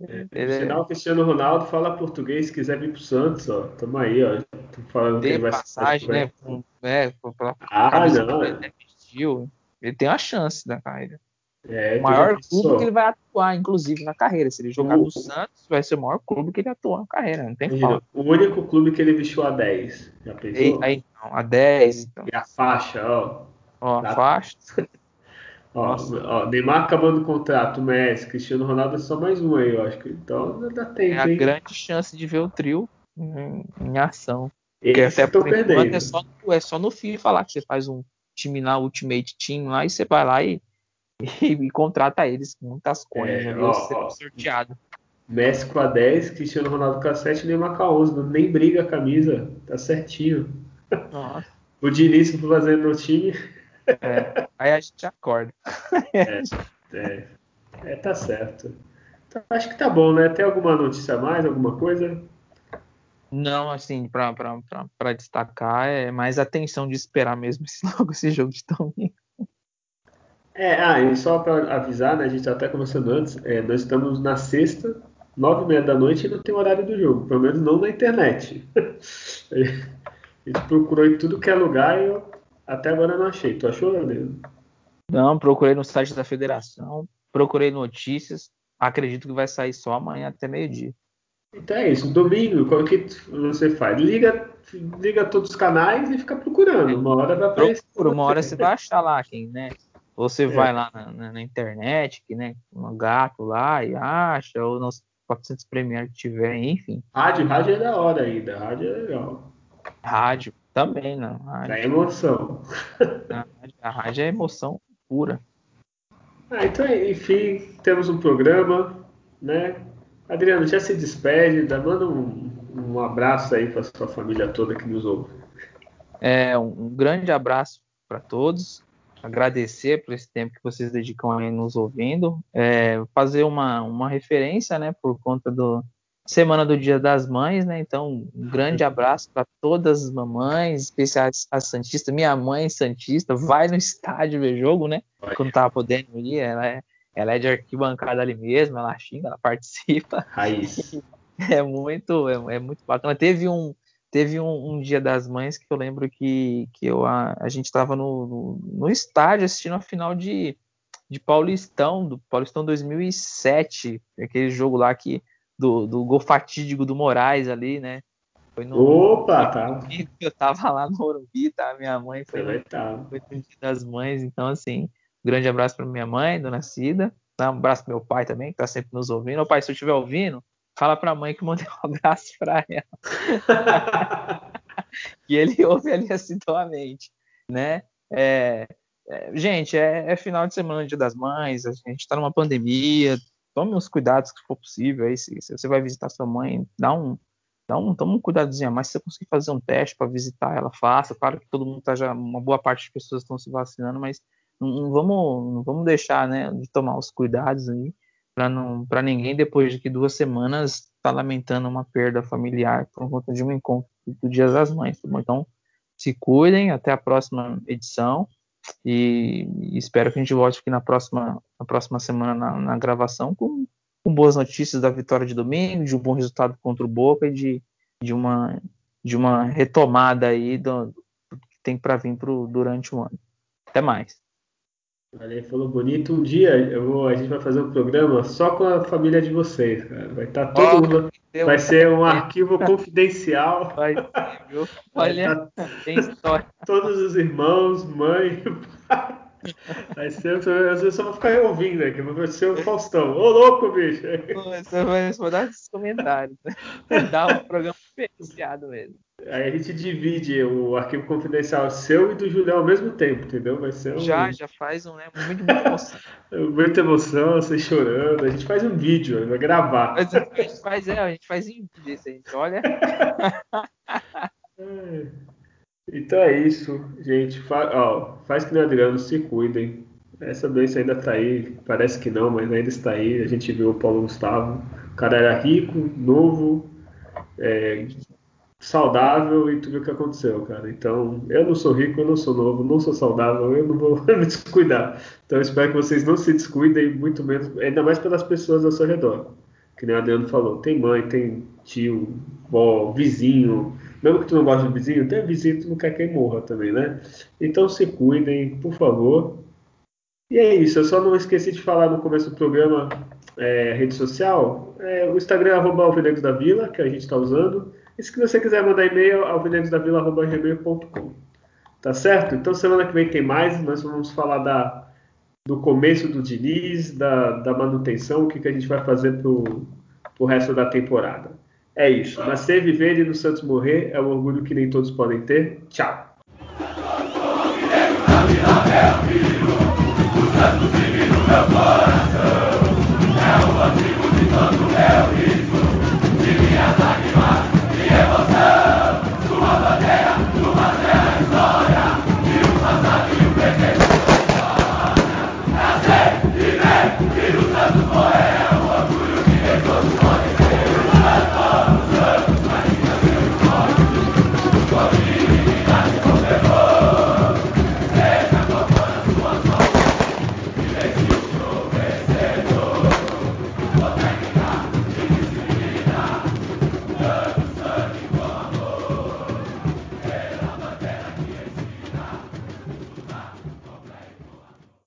é, ele... Sinal Cristiano Ronaldo fala português, se quiser vir pro Santos, ó. Tamo aí, ó. falando Tem que ele vai passagem, né? Com, é, ah, não. ele vestiu. Ele tem uma chance na carreira. É, o maior clube que ele vai atuar, inclusive, na carreira. Se ele jogar O- no Santos, vai ser o maior clube que ele atua na carreira. Não tem falta. o único clube que ele vestiu a 10. Já E, pensou? aí, então, a 10, então. E a faixa, ó. Ó, a faixa. Ó, Nossa. ó, Neymar acabando o contrato, Messi, Cristiano Ronaldo é só mais um aí, eu acho que. Então dá É tempo, a hein? grande chance de ver o trio em, em ação. Eles até estão por enquanto perdendo. é só, no- é só no FIFA lá que você faz um time na Ultimate Team lá e você vai lá e, e, e contrata eles com muitas coins. É, ó, ó. sorteado. Messi com a 10, Cristiano Ronaldo com a 7, Neymar com a 11. Não- Nem briga a camisa, tá certinho. Nossa. O Diniz fazendo no time. É. Aí a gente acorda. É, é, tá certo. Então, acho que tá bom, né? Tem alguma notícia a mais, alguma coisa? Não, assim, pra destacar, é mais a tensão de esperar mesmo esse, logo esse jogo de domingo. É, ah, e só para avisar, né? A gente tá até conversando antes, é, nós estamos na sexta, nove e meia da noite e não tem horário do jogo, pelo menos não na internet. A gente procurou em tudo que é lugar e eu até agora não achei. Tu achou, Leandro? Não, procurei no site da federação, procurei notícias, acredito que vai sair só amanhã até meio-dia. Então é isso, domingo, qual que você faz? Liga, liga todos os canais e fica procurando. Uma hora vai aparecer. Procura, uma hora você vai achar lá quem, né? Ou você É. vai lá na, na- na internet, que, né, um gato lá e acha, ou nos 400 Premiere que tiver, enfim. Rádio, rádio é da hora ainda, rádio é legal. Rádio também, não. Rádio, Dá emoção. a, rádio, é emoção pura. Ah, então, enfim, temos um programa, né? Adriano, já se despede, dá, manda um, um abraço aí para sua família toda que nos ouve. É, um, um grande abraço para todos. Agradecer por esse tempo que vocês dedicam aí nos ouvindo. É, fazer uma, uma referência, né, por conta do Semana do Dia das Mães, né? Então, um grande abraço para todas as mamães, especiais a Santista. Minha mãe Santista vai no estádio ver jogo, né? Vai. Quando tava podendo ir, ela é, ela é de arquibancada ali mesmo, ela xinga, ela participa. Raiz. É muito, é, é muito bacana. Teve um, teve um, um dia das mães que eu lembro que, que eu, a, a gente estava no, no, no estádio assistindo a final de, de Paulistão, do Paulistão 2007, aquele jogo lá que, do, do gol fatídico do Moraes ali, né? Foi no, Opa, tá. eu tava lá no Morumbi, tá? Minha mãe foi no, tá. foi no dia das mães, então assim, grande abraço para minha mãe, dona Cida, tá? um abraço pro meu pai também, que tá sempre nos ouvindo. Ô pai, se eu estiver ouvindo, fala pra mãe que mandei um abraço pra ela. que ele ouve ali assiduamente, né? É, é, gente, é, é, final de semana, dia das mães, a gente tá numa pandemia, tome os cuidados que for possível aí, se, se você vai visitar sua mãe, dá um, dá um, toma um cuidadozinho a mais, se você conseguir fazer um teste para visitar ela, faça, claro que todo mundo tá já, uma boa parte das pessoas estão se vacinando, mas não, não vamos, não vamos deixar, né, de tomar os cuidados aí, para ninguém depois de que duas semanas tá lamentando uma perda familiar por conta de um encontro do Dia das Mães, tá? Então, se cuidem, até a próxima edição e, espero que a gente volte aqui na próxima, na próxima semana na, na gravação com, com, boas notícias da vitória de domingo, de um bom resultado contra o Boca e de, de, uma, de uma retomada aí do, do que tem para vir pro, durante o ano. Até mais. Valeu, falou bonito. Um dia eu vou, a gente vai fazer um programa só com a família de vocês, cara. Vai estar tá todo oh, mundo. Vai ser um arquivo confidencial. Vai ser, viu? Olha, tá... tem história. Todos os irmãos, mãe, pai. Vai ser, eu só vou ficar ouvindo aqui, vou ser o Faustão. Ô, louco, bicho! Você vai responder esses comentários. Dá um programa diferenciado mesmo. Aí a gente divide o arquivo confidencial seu e do Julião ao mesmo tempo, entendeu? Vai ser um... Já, já faz um, né? Muito, muita emoção. muita emoção, você chorando. A gente faz um vídeo, vai gravar. Mas a gente faz, é, a gente faz em vídeo a gente olha. Então é isso, gente. Fa ó, faz que nem Adriano, se cuidem. Essa doença ainda tá aí, parece que não, mas ainda está aí. A gente viu o Paulo Gustavo. O cara era rico, novo, é, saudável e tu viu o que aconteceu, cara. Então, eu não sou rico, eu não sou novo, não sou saudável, eu não vou me descuidar. Então, espero que vocês não se descuidem, muito menos, ainda mais pelas pessoas ao seu redor. Que nem o Adriano falou, tem mãe, tem tio, vó, vizinho, Mesmo que tu não goste do vizinho, tem vizinho que tu não quer que morra também, né? Então se cuidem, por favor. E é isso, eu só não esqueci de falar no começo do programa, é, rede social, é, o Instagram é arroba da Vila, que a gente está usando. E se você quiser mandar e-mail, alvinegosdavila.gmail.com. Tá certo? Então, semana que vem tem mais. Nós vamos falar da, do começo do Diniz, da, da manutenção, o que, que a gente vai fazer pro, pro resto da temporada. É isso. Nascer, viver e no Santos morrer é um orgulho que nem todos podem ter. Tchau. É o de é o